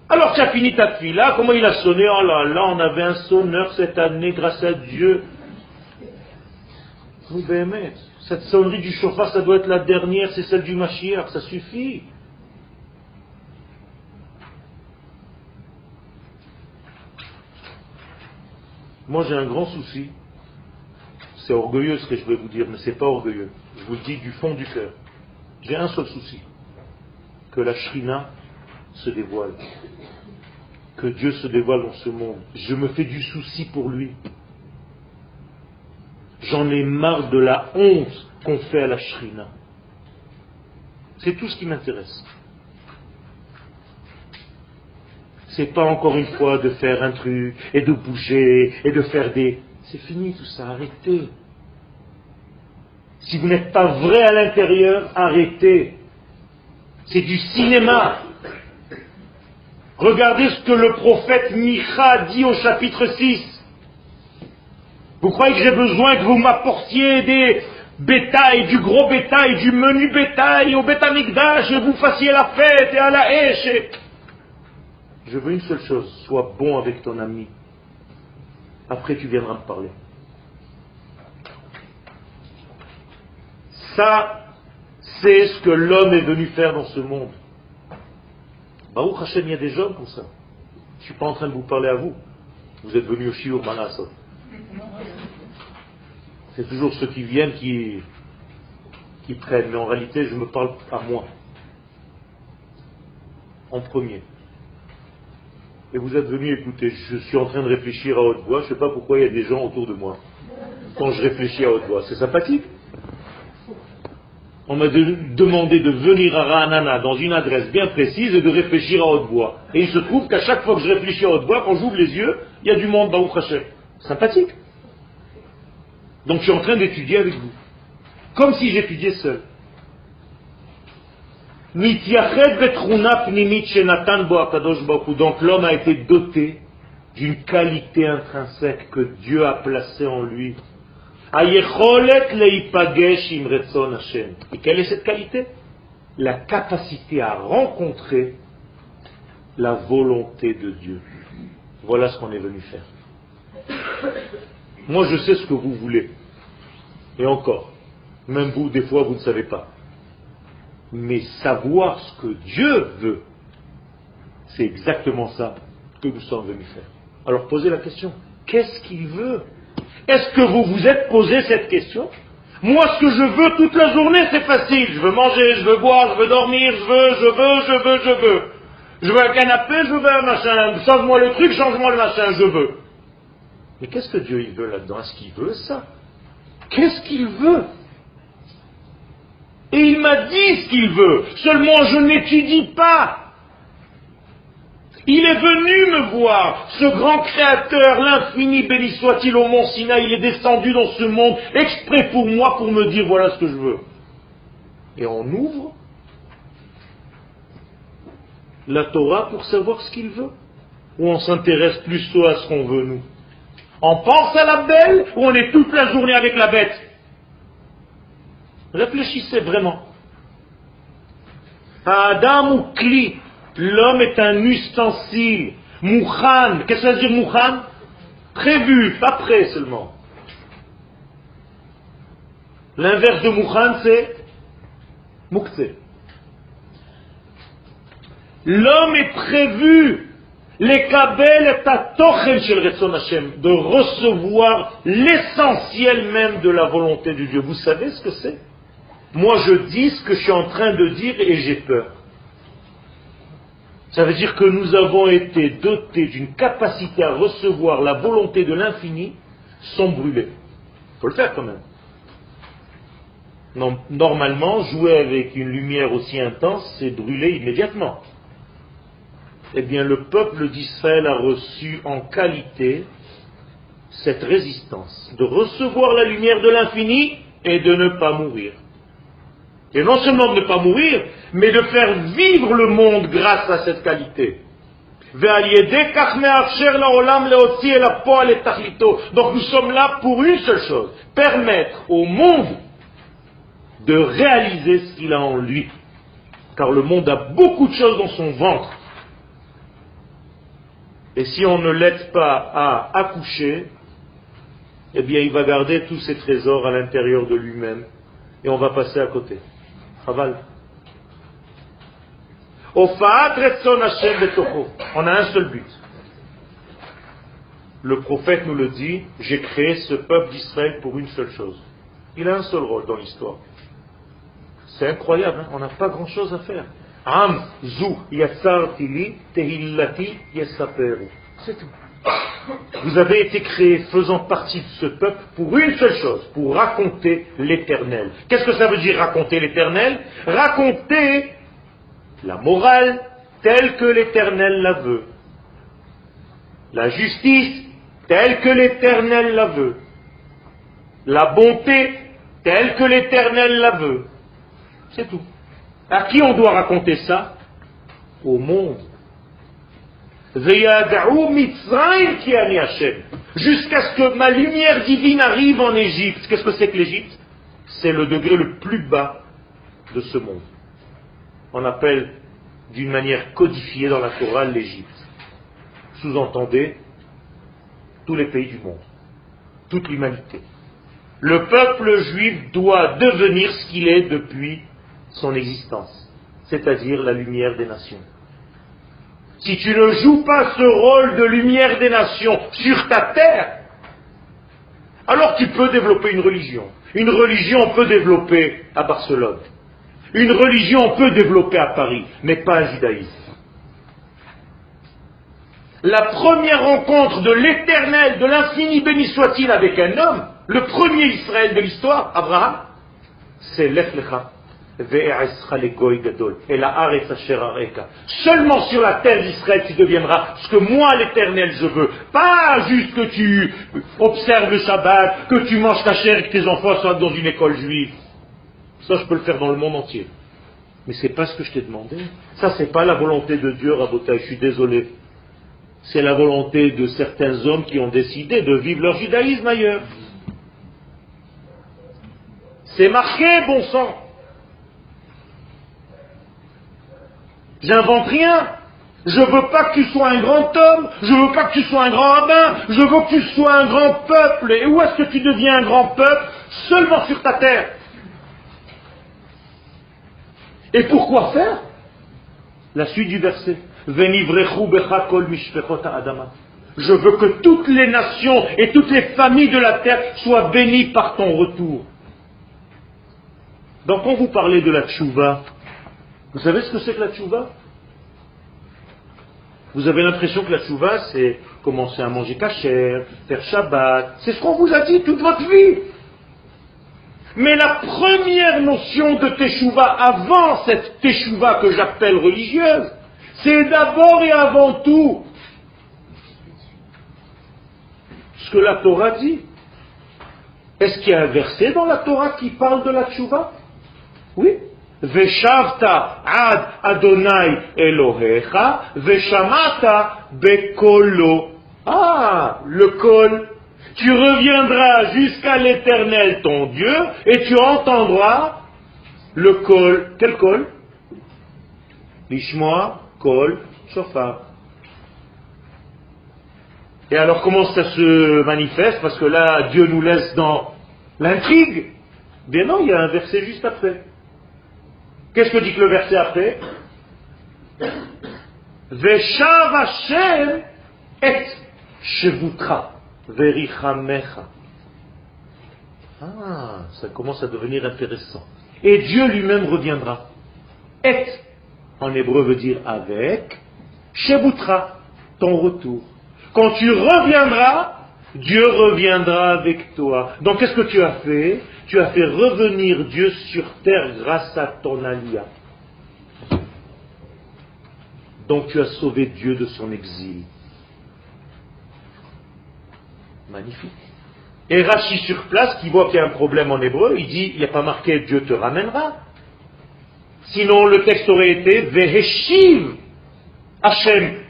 A: Alors tu as fini ta là, comment il a sonné? Oh là là, on avait un sonneur cette année, grâce à Dieu. Vous cette sonnerie du chauffard, ça doit être la dernière, c'est celle du Mashiach, ça suffit. Moi j'ai un grand souci. C'est orgueilleux ce que je vais vous dire, mais ce n'est pas orgueilleux. Je vous le dis du fond du cœur. J'ai un seul souci. Que la Shrina se dévoile. Que Dieu se dévoile dans ce monde. Je me fais du souci pour lui. J'en ai marre de la honte qu'on fait à la shrina. C'est tout ce qui m'intéresse. C'est pas encore une fois de faire un truc et de bouger et de faire des. C'est fini tout ça, arrêtez. Si vous n'êtes pas vrai à l'intérieur, arrêtez. C'est du cinéma. Regardez ce que le prophète Micha dit au chapitre 6. Vous croyez que j'ai besoin que vous m'apportiez des bétails, du gros bétail, du menu bétail au bétamigdash et vous fassiez la fête et à la hache Je veux une seule chose, sois bon avec ton ami. Après, tu viendras me parler. Ça, c'est ce que l'homme est venu faire dans ce monde. Baruch Hashem, il y a des gens comme ça. Je ne suis pas en train de vous parler à vous. Vous êtes venus au Shiur Manasot. C'est toujours ceux qui viennent qui, qui prennent. Mais en réalité, je me parle à moi. En premier. Et vous êtes venus écouter. Je suis en train de réfléchir à haute voix. Je ne sais pas pourquoi il y a des gens autour de moi. Quand je réfléchis à haute voix. C'est sympathique. On m'a demandé de venir à Ranana dans une adresse bien précise et de réfléchir à haute voix. Et il se trouve qu'à chaque fois que je réfléchis à haute voix, quand j'ouvre les yeux, il y a du monde dans Hashem. Sympathique. Donc je suis en train d'étudier avec vous. Comme si j'étudiais seul. Donc l'homme a été doté d'une qualité intrinsèque que Dieu a placée en lui. Et quelle est cette qualité La capacité à rencontrer la volonté de Dieu. Voilà ce qu'on est venu faire. Moi, je sais ce que vous voulez. Et encore, même vous, des fois, vous ne savez pas. Mais savoir ce que Dieu veut, c'est exactement ça que nous sommes venus faire. Alors posez la question, qu'est-ce qu'il veut Est-ce que vous vous êtes posé cette question? Moi, ce que je veux toute la journée, c'est facile. Je veux manger, je veux boire, je veux dormir, je veux, je veux, je veux, je veux. Je veux un canapé, je veux un machin. Change-moi le truc, change-moi le machin, je veux. Mais qu'est-ce que Dieu il veut là-dedans? Est-ce qu'il veut ça? Qu'est-ce qu'il veut? Et il m'a dit ce qu'il veut. Seulement je n'étudie pas. Il est venu me voir, ce grand créateur, l'infini, béni soit-il au mont Sinaï, il est descendu dans ce monde exprès pour moi, pour me dire voilà ce que je veux. Et on ouvre la Torah pour savoir ce qu'il veut. Ou on s'intéresse plus à ce qu'on veut, nous On pense à la belle ou on est toute la journée avec la bête Réfléchissez vraiment. Adam ou Kli, l'homme est un ustensile. Mouchan, qu'est-ce que ça veut dire Mouchan? Prévu, pas prêt seulement. L'inverse de Mouchan, c'est Moukse. L'homme est prévu, de recevoir l'essentiel même de la volonté de Dieu. Vous savez ce que c'est? Moi je dis ce que je suis en train de dire et j'ai peur. Ça veut dire que nous avons été dotés d'une capacité à recevoir la volonté de l'infini sans brûler. Il faut le faire quand même. normalement, jouer avec une lumière aussi intense, c'est brûler immédiatement eh bien le peuple d'Israël a reçu en qualité cette résistance, de recevoir la lumière de l'infini et de ne pas mourir. Et non seulement de ne pas mourir, mais de faire vivre le monde grâce à cette qualité. Donc nous sommes là pour une seule chose, permettre au monde de réaliser ce qu'il a en lui. Car le monde a beaucoup de choses dans son ventre. Et si on ne l'aide pas à accoucher, eh bien il va garder tous ses trésors à l'intérieur de lui-même et on va passer à côté. On a un seul but. Le prophète nous le dit, j'ai créé ce peuple d'Israël pour une seule chose. Il a un seul rôle dans l'histoire. C'est incroyable, hein. on n'a pas grand-chose à faire. C'est tout. Vous avez été créé faisant partie de ce peuple pour une seule chose, pour raconter l'éternel. Qu'est-ce que ça veut dire raconter l'éternel? Raconter la morale telle que l'éternel la veut. La justice telle que l'éternel la veut. La bonté telle que l'éternel la veut. C'est tout. À qui on doit raconter ça? Au monde. Jusqu'à ce que ma lumière divine arrive en Égypte. Qu'est-ce que c'est que l'Égypte? C'est le degré le plus bas de ce monde. On appelle d'une manière codifiée dans la Torah l'Égypte. Sous-entendez, tous les pays du monde, toute l'humanité. Le peuple juif doit devenir ce qu'il est depuis son existence, c'est-à-dire la lumière des nations. Si tu ne joues pas ce rôle de lumière des nations sur ta terre, alors tu peux développer une religion. Une religion peut développer à Barcelone. Une religion peut développer à Paris, mais pas un judaïsme. La première rencontre de l'éternel, de l'infini béni soit-il avec un homme, le premier Israël de l'histoire, Abraham, c'est l'Echlecha. Seulement sur la terre d'Israël tu deviendras ce que moi l'éternel je veux. Pas juste que tu observes le Shabbat, que tu manges ta chair et que tes enfants soient dans une école juive. Ça je peux le faire dans le monde entier. Mais c'est pas ce que je t'ai demandé. Ça c'est pas la volonté de Dieu, Rabotai, je suis désolé. C'est la volonté de certains hommes qui ont décidé de vivre leur judaïsme ailleurs. C'est marqué, bon sang. J'invente rien. Je veux pas que tu sois un grand homme, je veux pas que tu sois un grand rabbin, je veux que tu sois un grand peuple. Et où est-ce que tu deviens un grand peuple? Seulement sur ta terre. Et pourquoi faire? La suite du verset. Je veux que toutes les nations et toutes les familles de la terre soient bénies par ton retour. Donc quand vous parlez de la tchouva, vous savez ce que c'est que la tchouva? Vous avez l'impression que la tchouva, c'est commencer à manger cachère, faire Shabbat. C'est ce qu'on vous a dit toute votre vie. Mais la première notion de teshuva avant cette teshuva que j'appelle religieuse, c'est d'abord et avant tout ce que la Torah dit. Est-ce qu'il y a un verset dans la Torah qui parle de la teshuva Oui. Veshavta ad Adonai Elohecha, Veshamata bekolo. Ah, le kol. Tu reviendras jusqu'à l'éternel ton Dieu et tu entendras le kol. Quel kol Lishmoa, kol, shofar. Et alors comment ça se manifeste? Parce que là, Dieu nous laisse dans l'intrigue. Bien non, il y a un verset juste après. Qu'est-ce que dit le verset après Veshav Hashem et shevutra verichamecha. Ah, ça commence à devenir intéressant. Et Dieu lui-même reviendra. Et, en hébreu veut dire avec, shevutra, ton retour. Quand tu reviendras, Dieu reviendra avec toi. Donc qu'est-ce que tu as fait? Tu as fait revenir Dieu sur terre grâce à ton alia. Donc tu as sauvé Dieu de son exil. Magnifique. Et Rachi sur place, qui voit qu'il y a un problème en hébreu, il dit, il n'y a pas marqué Dieu te ramènera. Sinon le texte aurait été Veheshiv Hachem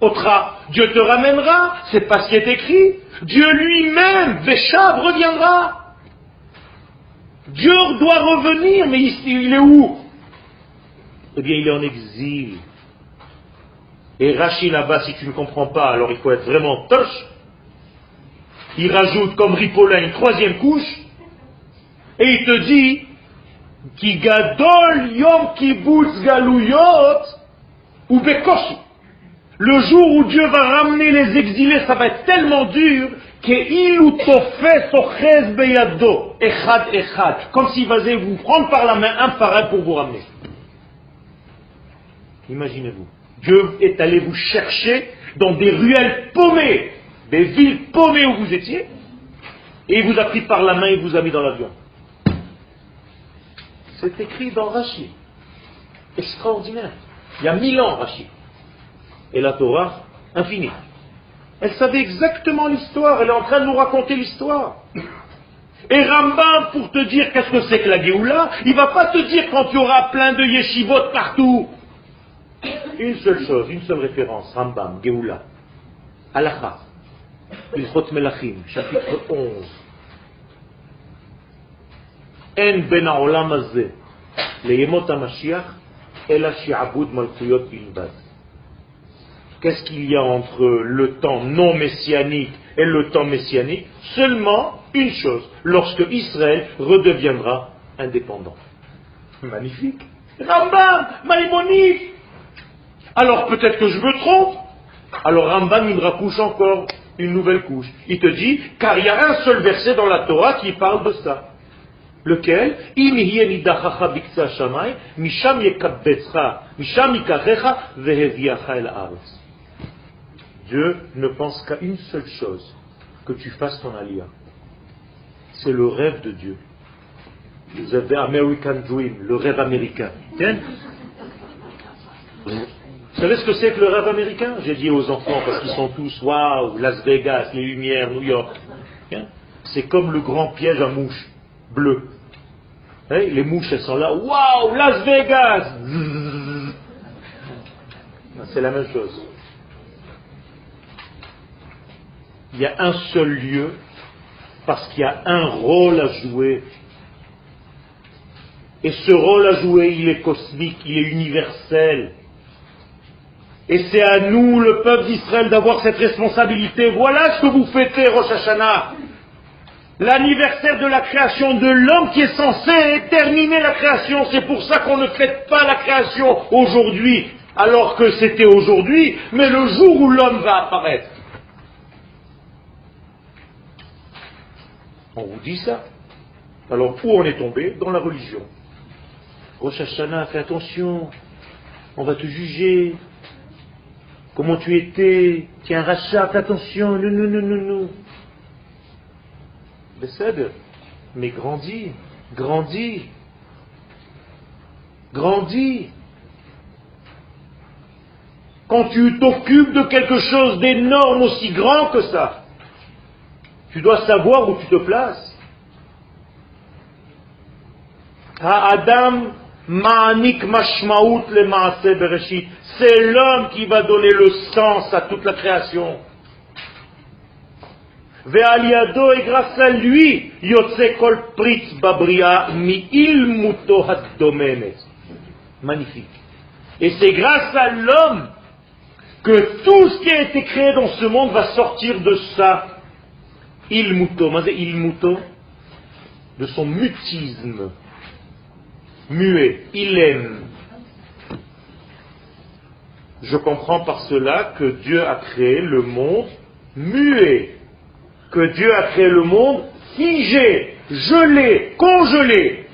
A: Otra, Dieu te ramènera, c'est pas ce qui est écrit. Dieu lui-même, Véchab, reviendra. Dieu doit revenir, mais ici, il est où? Eh bien, il est en exil. Et Rachid là-bas, si tu ne comprends pas, alors il faut être vraiment toche. Il rajoute comme Ripollin une troisième couche, et il te dit. Le jour où Dieu va ramener les exilés, ça va être tellement dur comme s'il va vous prendre par la main un par un pour vous ramener. Imaginez-vous. Dieu est allé vous chercher dans des ruelles paumées, des villes paumées où vous étiez, et il vous a pris par la main et vous a mis dans l'avion. C'est écrit dans Rachid. Extraordinaire. Il y a mille ans, Rachid et la Torah infinie. Elle savait exactement l'histoire, elle est en train de nous raconter l'histoire. Et Rambam, pour te dire qu'est-ce que c'est que la Géoula, il va pas te dire quand il y aura plein de yeshivot partout. Une seule chose, une seule référence, Rambam, Géoula, Halacha, Ilchot Melachim, chapitre 11. En ben le yemot ha-mashiach, ela shi'abud malchuyot bilbaz. Qu'est-ce qu'il y a entre le temps non messianique et le temps messianique? Seulement une chose, lorsque Israël redeviendra indépendant. Magnifique. Rambam, Maïmonide. Alors peut-être que je me trompe. Alors Rambam, il racouche encore une nouvelle couche. Il te dit, car il y a un seul verset dans la Torah qui parle de ça. Lequel? Dieu ne pense qu'à une seule chose, que tu fasses ton alia. C'est le rêve de Dieu. Vous avez American Dream, le rêve américain. Vous savez ce que c'est que le rêve américain? J'ai dit aux enfants, parce qu'ils sont tous, waouh, Las Vegas, les lumières, New York. C'est comme le grand piège à mouches bleu. les mouches, elles sont là, waouh, Las Vegas C'est la même chose. Il y a un seul lieu parce qu'il y a un rôle à jouer. Et ce rôle à jouer, il est cosmique, il est universel. Et c'est à nous, le peuple d'Israël, d'avoir cette responsabilité. Voilà ce que vous fêtez, Rosh Hashanah. L'anniversaire de la création de l'homme qui est censé terminer la création. C'est pour ça qu'on ne fête pas la création aujourd'hui, alors que c'était aujourd'hui, mais le jour où l'homme va apparaître. On vous dit ça. Alors où on est tombé Dans la religion. Rosh Hashanah, fais attention, on va te juger. Comment tu étais Tiens, rachat, fais attention, non, non, non, non, non. Mais grandis, grandis, grandis. Quand tu t'occupes de quelque chose d'énorme aussi grand que ça, tu dois savoir où tu te places. C'est l'homme qui va donner le sens à toute la création. Ve'aliado et grâce à lui, kol pritz babria mi ilmuto Magnifique. Et c'est grâce à l'homme que tout ce qui a été créé dans ce monde va sortir de ça il muto, il muto, de son mutisme, muet, il aime. Je comprends par cela que Dieu a créé le monde muet, que Dieu a créé le monde figé, gelé, congelé.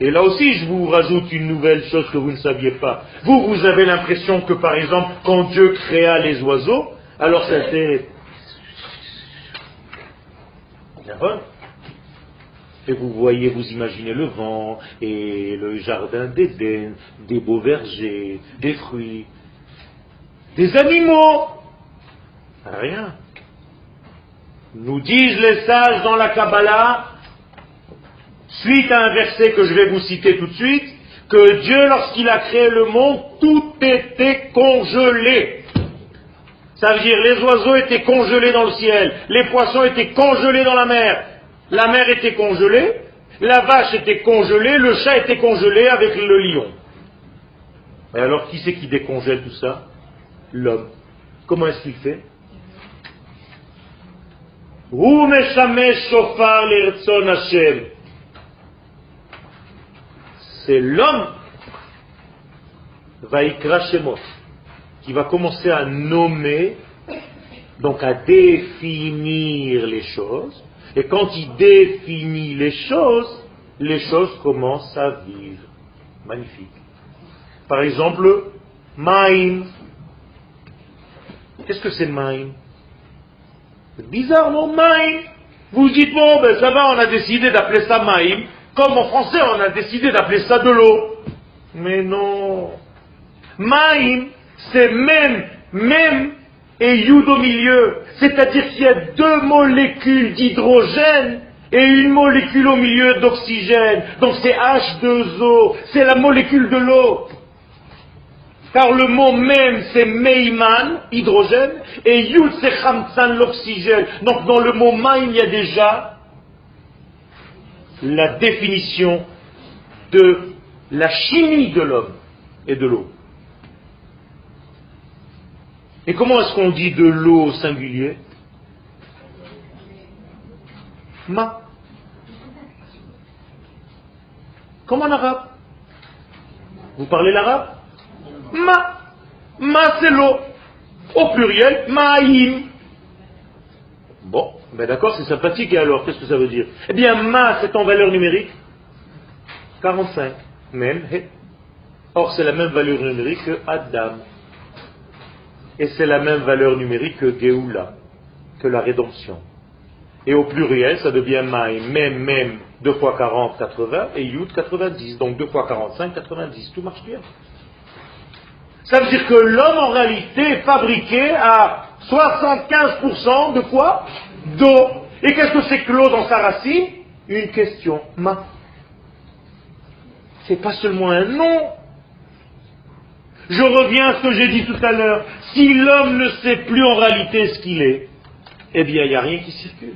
A: Et là aussi, je vous rajoute une nouvelle chose que vous ne saviez pas. Vous, vous avez l'impression que, par exemple, quand Dieu créa les oiseaux, alors c'était et vous voyez, vous imaginez le vent et le jardin d'Éden, des beaux vergers, des fruits, des animaux. Rien. Nous disent les sages dans la Kabbalah, suite à un verset que je vais vous citer tout de suite, que Dieu, lorsqu'il a créé le monde, tout était congelé. Ça veut dire les oiseaux étaient congelés dans le ciel, les poissons étaient congelés dans la mer, la mer était congelée, la vache était congelée, le chat était congelé avec le lion. Et alors qui c'est qui décongèle tout ça? L'homme. Comment est-ce qu'il fait? C'est l'homme. Va y cracher mort qui va commencer à nommer, donc à définir les choses. Et quand il définit les choses, les choses commencent à vivre. Magnifique. Par exemple, Maïm. Qu'est-ce que c'est Maïm? Bizarre, non Maïm. Vous dites, bon, ben ça va, on a décidé d'appeler ça Maïm. Comme en français, on a décidé d'appeler ça de l'eau. Mais non. Maïm, c'est même, même et yud au milieu. C'est-à-dire qu'il y a deux molécules d'hydrogène et une molécule au milieu d'oxygène. Donc c'est H2O, c'est la molécule de l'eau. Car le mot même c'est Meiman, hydrogène, et Yud c'est Khamsan, l'oxygène. Donc dans le mot Maïm, il y a déjà la définition de la chimie de l'homme et de l'eau. Et comment est-ce qu'on dit de l'eau au singulier? Ma. Comme en arabe. Vous parlez l'arabe? Ma. Ma, c'est l'eau. Au pluriel, ma'im. Bon, ben d'accord, c'est sympathique. Et alors, qu'est-ce que ça veut dire? Eh bien, ma, c'est en valeur numérique 45. Même, Or, c'est la même valeur numérique que Adam. Et c'est la même valeur numérique que Geoula, que la rédemption. Et au pluriel, ça devient Maïm, même, même, 2 fois 40, 80, et Yud, 90. Donc 2 fois 45, 90. Tout marche bien. Ça veut dire que l'homme, en réalité, est fabriqué à 75% de quoi? D'eau. Et qu'est-ce que c'est que l'eau dans sa racine? Une question. Ma. C'est pas seulement un nom. Je reviens à ce que j'ai dit tout à l'heure. Si l'homme ne sait plus en réalité ce qu'il est, eh bien, il n'y a rien qui circule.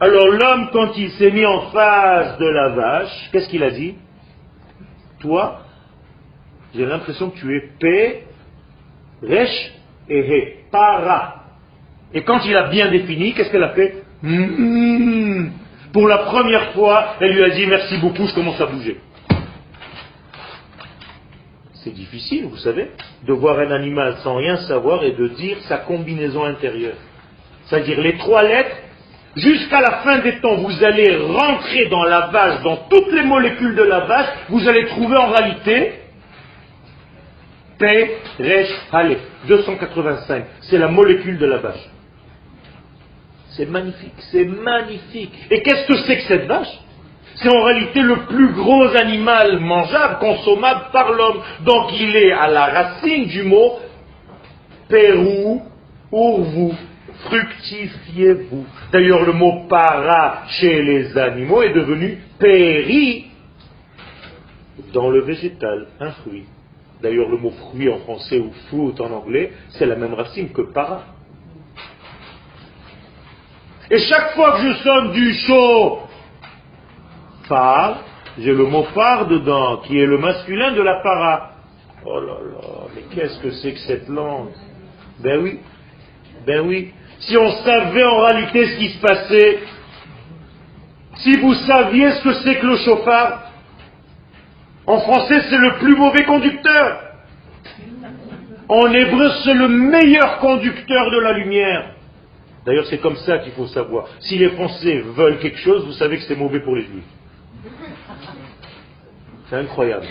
A: Alors l'homme, quand il s'est mis en face de la vache, qu'est-ce qu'il a dit? Toi, j'ai l'impression que tu es P, Resh et He, para. Et quand il a bien défini, qu'est-ce qu'elle a fait? Hmm. Pour la première fois, elle lui a dit merci beaucoup, je commence à bouger. C'est difficile, vous savez, de voir un animal sans rien savoir et de dire sa combinaison intérieure. C'est-à-dire les trois lettres Jusqu'à la fin des temps, vous allez rentrer dans la vache, dans toutes les molécules de la vache, vous allez trouver en réalité P, Resh, Hale, 285. C'est la molécule de la vache. C'est magnifique, c'est magnifique. Et qu'est-ce que c'est que cette vache C'est en réalité le plus gros animal mangeable, consommable par l'homme. Donc il est à la racine du mot Pérou, Urvu fructifiez-vous. D'ailleurs, le mot para chez les animaux est devenu péri dans le végétal, un fruit. D'ailleurs, le mot fruit en français ou fruit en anglais, c'est la même racine que para. Et chaque fois que je sonne du chaud, phare, j'ai le mot phare dedans, qui est le masculin de la para. Oh là là, mais qu'est-ce que c'est que cette langue? Ben oui, ben oui, si on savait en réalité ce qui se passait, si vous saviez ce que c'est que le chauffard, en français c'est le plus mauvais conducteur. En hébreu c'est le meilleur conducteur de la lumière. D'ailleurs c'est comme ça qu'il faut savoir. Si les Français veulent quelque chose, vous savez que c'est mauvais pour les Juifs. C'est incroyable.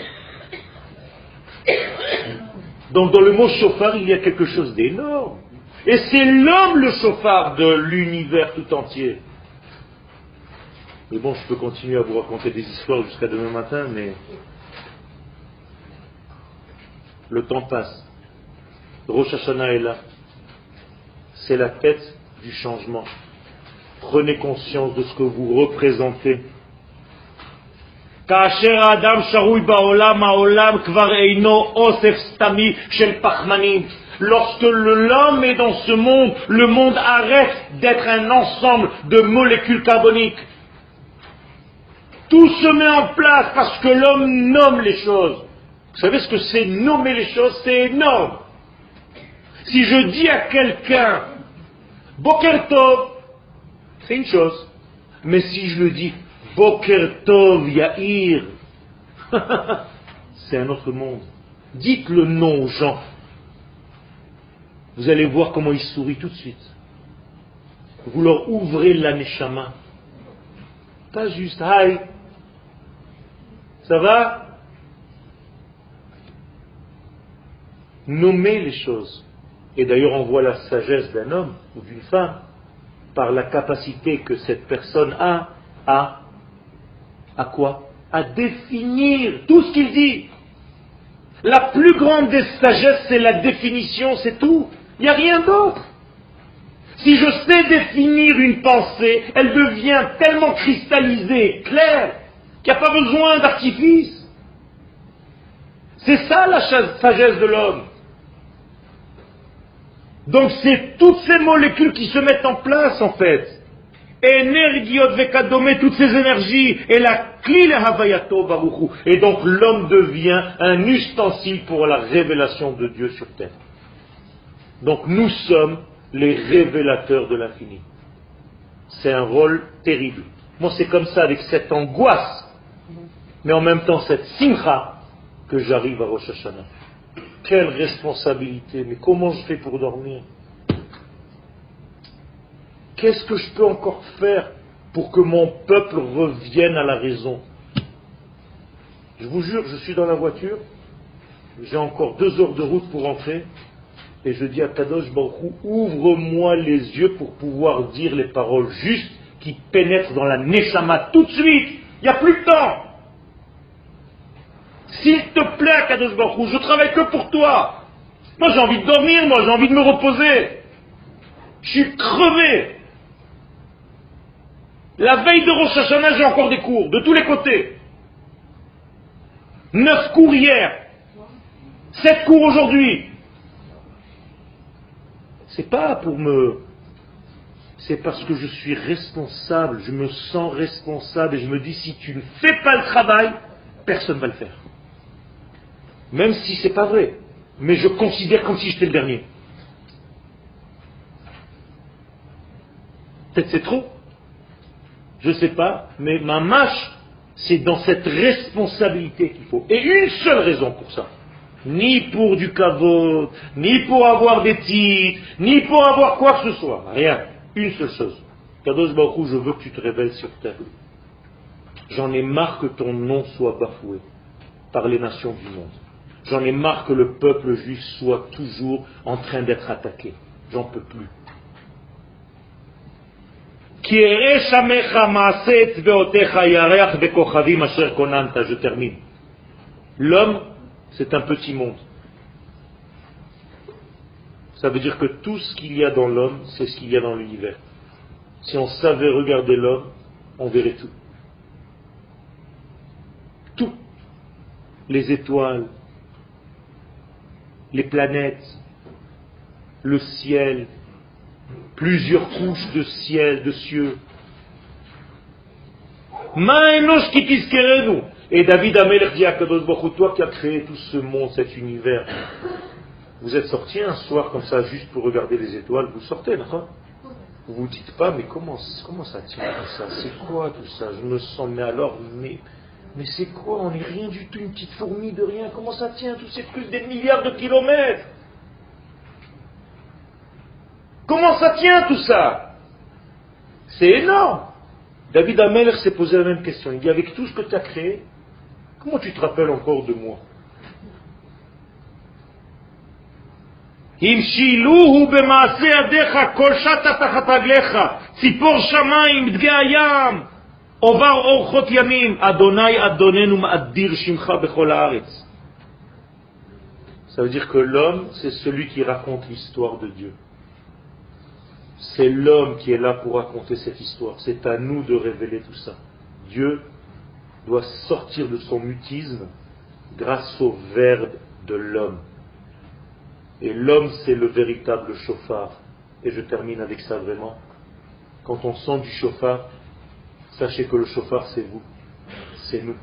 A: Donc dans le mot chauffard, il y a quelque chose d'énorme. Et c'est l'homme le chauffard de l'univers tout entier. Mais bon, je peux continuer à vous raconter des histoires jusqu'à demain matin, mais le temps passe. Rosh Hashanah est là. C'est la quête du changement. Prenez conscience de ce que vous représentez. Adam Lorsque l'homme est dans ce monde, le monde arrête d'être un ensemble de molécules carboniques. Tout se met en place parce que l'homme nomme les choses. Vous savez ce que c'est nommer les choses? C'est énorme. Si je dis à quelqu'un Bokertov, c'est une chose. Mais si je le dis Bokertov Yahir, c'est un autre monde. Dites le nom aux gens. Vous allez voir comment il sourit tout de suite. Vous leur ouvrez l'aneshama. Pas juste, hi, ça va? Nommer les choses. Et d'ailleurs, on voit la sagesse d'un homme ou d'une femme par la capacité que cette personne a à, à quoi À définir tout ce qu'il dit. La plus grande des sagesses, c'est la définition, c'est tout. Il n'y a rien d'autre. Si je sais définir une pensée, elle devient tellement cristallisée, claire, qu'il n'y a pas besoin d'artifice. C'est ça la sagesse de l'homme. Donc c'est toutes ces molécules qui se mettent en place en fait. Vekadome, toutes ces énergies, et la clé havayato baruchu. Et donc l'homme devient un ustensile pour la révélation de Dieu sur terre. Donc nous sommes les révélateurs de l'infini. C'est un rôle terrible. Moi, c'est comme ça, avec cette angoisse, mais en même temps cette simcha, que j'arrive à Rosh Hashanah. Quelle responsabilité, mais comment je fais pour dormir? Qu'est-ce que je peux encore faire pour que mon peuple revienne à la raison? Je vous jure, je suis dans la voiture, j'ai encore deux heures de route pour rentrer, et je dis à Kadosh Baruch ouvre-moi les yeux pour pouvoir dire les paroles justes qui pénètrent dans la Neshama tout de suite. Il n'y a plus de temps. S'il te plaît, Kadosh Baruch je travaille que pour toi. Moi j'ai envie de dormir, moi j'ai envie de me reposer. Je suis crevé. La veille de Rosh j'ai encore des cours, de tous les côtés. Neuf cours hier. Sept cours aujourd'hui. C'est pas pour me. C'est parce que je suis responsable, je me sens responsable et je me dis si tu ne fais pas le travail, personne ne va le faire. Même si c'est pas vrai. Mais je considère comme si j'étais le dernier. Peut-être c'est trop. Je ne sais pas, mais ma mâche, c'est dans cette responsabilité qu'il faut. Et une seule raison pour ça ni pour du caveau, ni pour avoir des titres, ni pour avoir quoi que ce soit. Rien. Une seule chose. Kadosh Baruch je veux que tu te révèles sur terre. J'en ai marre que ton nom soit bafoué par les nations du monde. J'en ai marre que le peuple juif soit toujours en train d'être attaqué. J'en peux plus. Je termine. L'homme c'est un petit monde. Ça veut dire que tout ce qu'il y a dans l'homme, c'est ce qu'il y a dans l'univers. Si on savait regarder l'homme, on verrait tout. Tout. Les étoiles, les planètes, le ciel, plusieurs couches de ciel, de cieux. Et David Amelech dit à Kadosh toi qui as créé tout ce monde, cet univers, vous êtes sorti un soir comme ça juste pour regarder les étoiles, vous sortez, non Vous vous dites pas, mais comment, ça tient tout ça? C'est quoi tout ça? Je me sens, mais alors, mais, mais c'est quoi? On n'est rien du tout, une petite fourmi de rien. Comment ça tient Tous ces trucs des milliards de kilomètres? Comment ça tient tout ça C'est énorme. David Amelech s'est posé la même question. Il dit, avec tout ce que tu as créé, Comment tu te rappelles encore de moi Ça veut dire que l'homme, c'est celui qui raconte l'histoire de Dieu. C'est l'homme qui est là pour raconter cette histoire. C'est à nous de révéler tout ça. Dieu doit sortir de son mutisme grâce au verbe de l'homme. Et l'homme, c'est le véritable chauffard. Et je termine avec ça vraiment. Quand on sent du chauffard, sachez que le chauffard, c'est vous. C'est nous.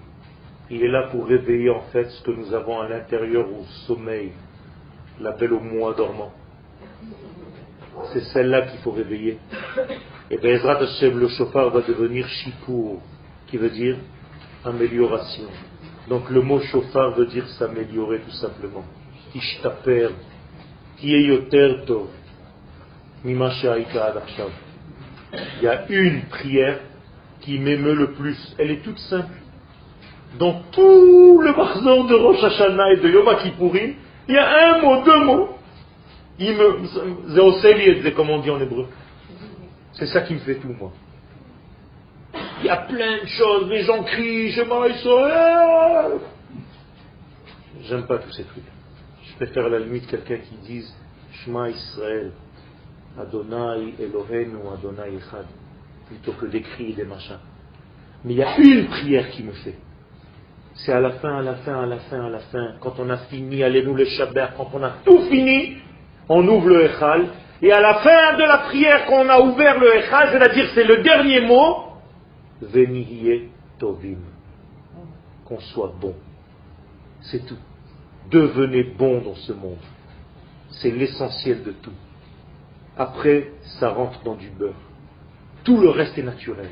A: Il est là pour réveiller en fait ce que nous avons à l'intérieur au sommeil, la belle au mois dormant. C'est celle-là qu'il faut réveiller. Et Bezrat Hashem, le chauffard va devenir Shipur, qui veut dire amélioration. Donc le mot chauffard veut dire s'améliorer tout simplement. Ishtaper, Il y a une prière qui m'émeut le plus. Elle est toute simple. Dans tout le barzon de Rosh Hashanah et de Yom Kippourim, il y a un mot, deux mots. Il me, comme on dit en hébreu. C'est ça qui me fait tout, moi. Il y a plein de choses, les gens crient, Israël. J'aime pas tous ces trucs. Je préfère à la limite quelqu'un qui dise Shema Israël, Adonai Elohenu, Adonai Echad, plutôt que des cris et des machins. Mais il y a une prière qui me fait. C'est à la fin, à la fin, à la fin, à la fin. Quand on a fini, allez-nous le Shabbat, quand on a tout fini, on ouvre le Echal, et à la fin de la prière qu'on a ouvert le Echal, c'est-à-dire c'est le dernier mot, Venihie Tovim, qu'on soit bon. C'est tout. Devenez bon dans ce monde. C'est l'essentiel de tout. Après, ça rentre dans du beurre. Tout le reste est naturel.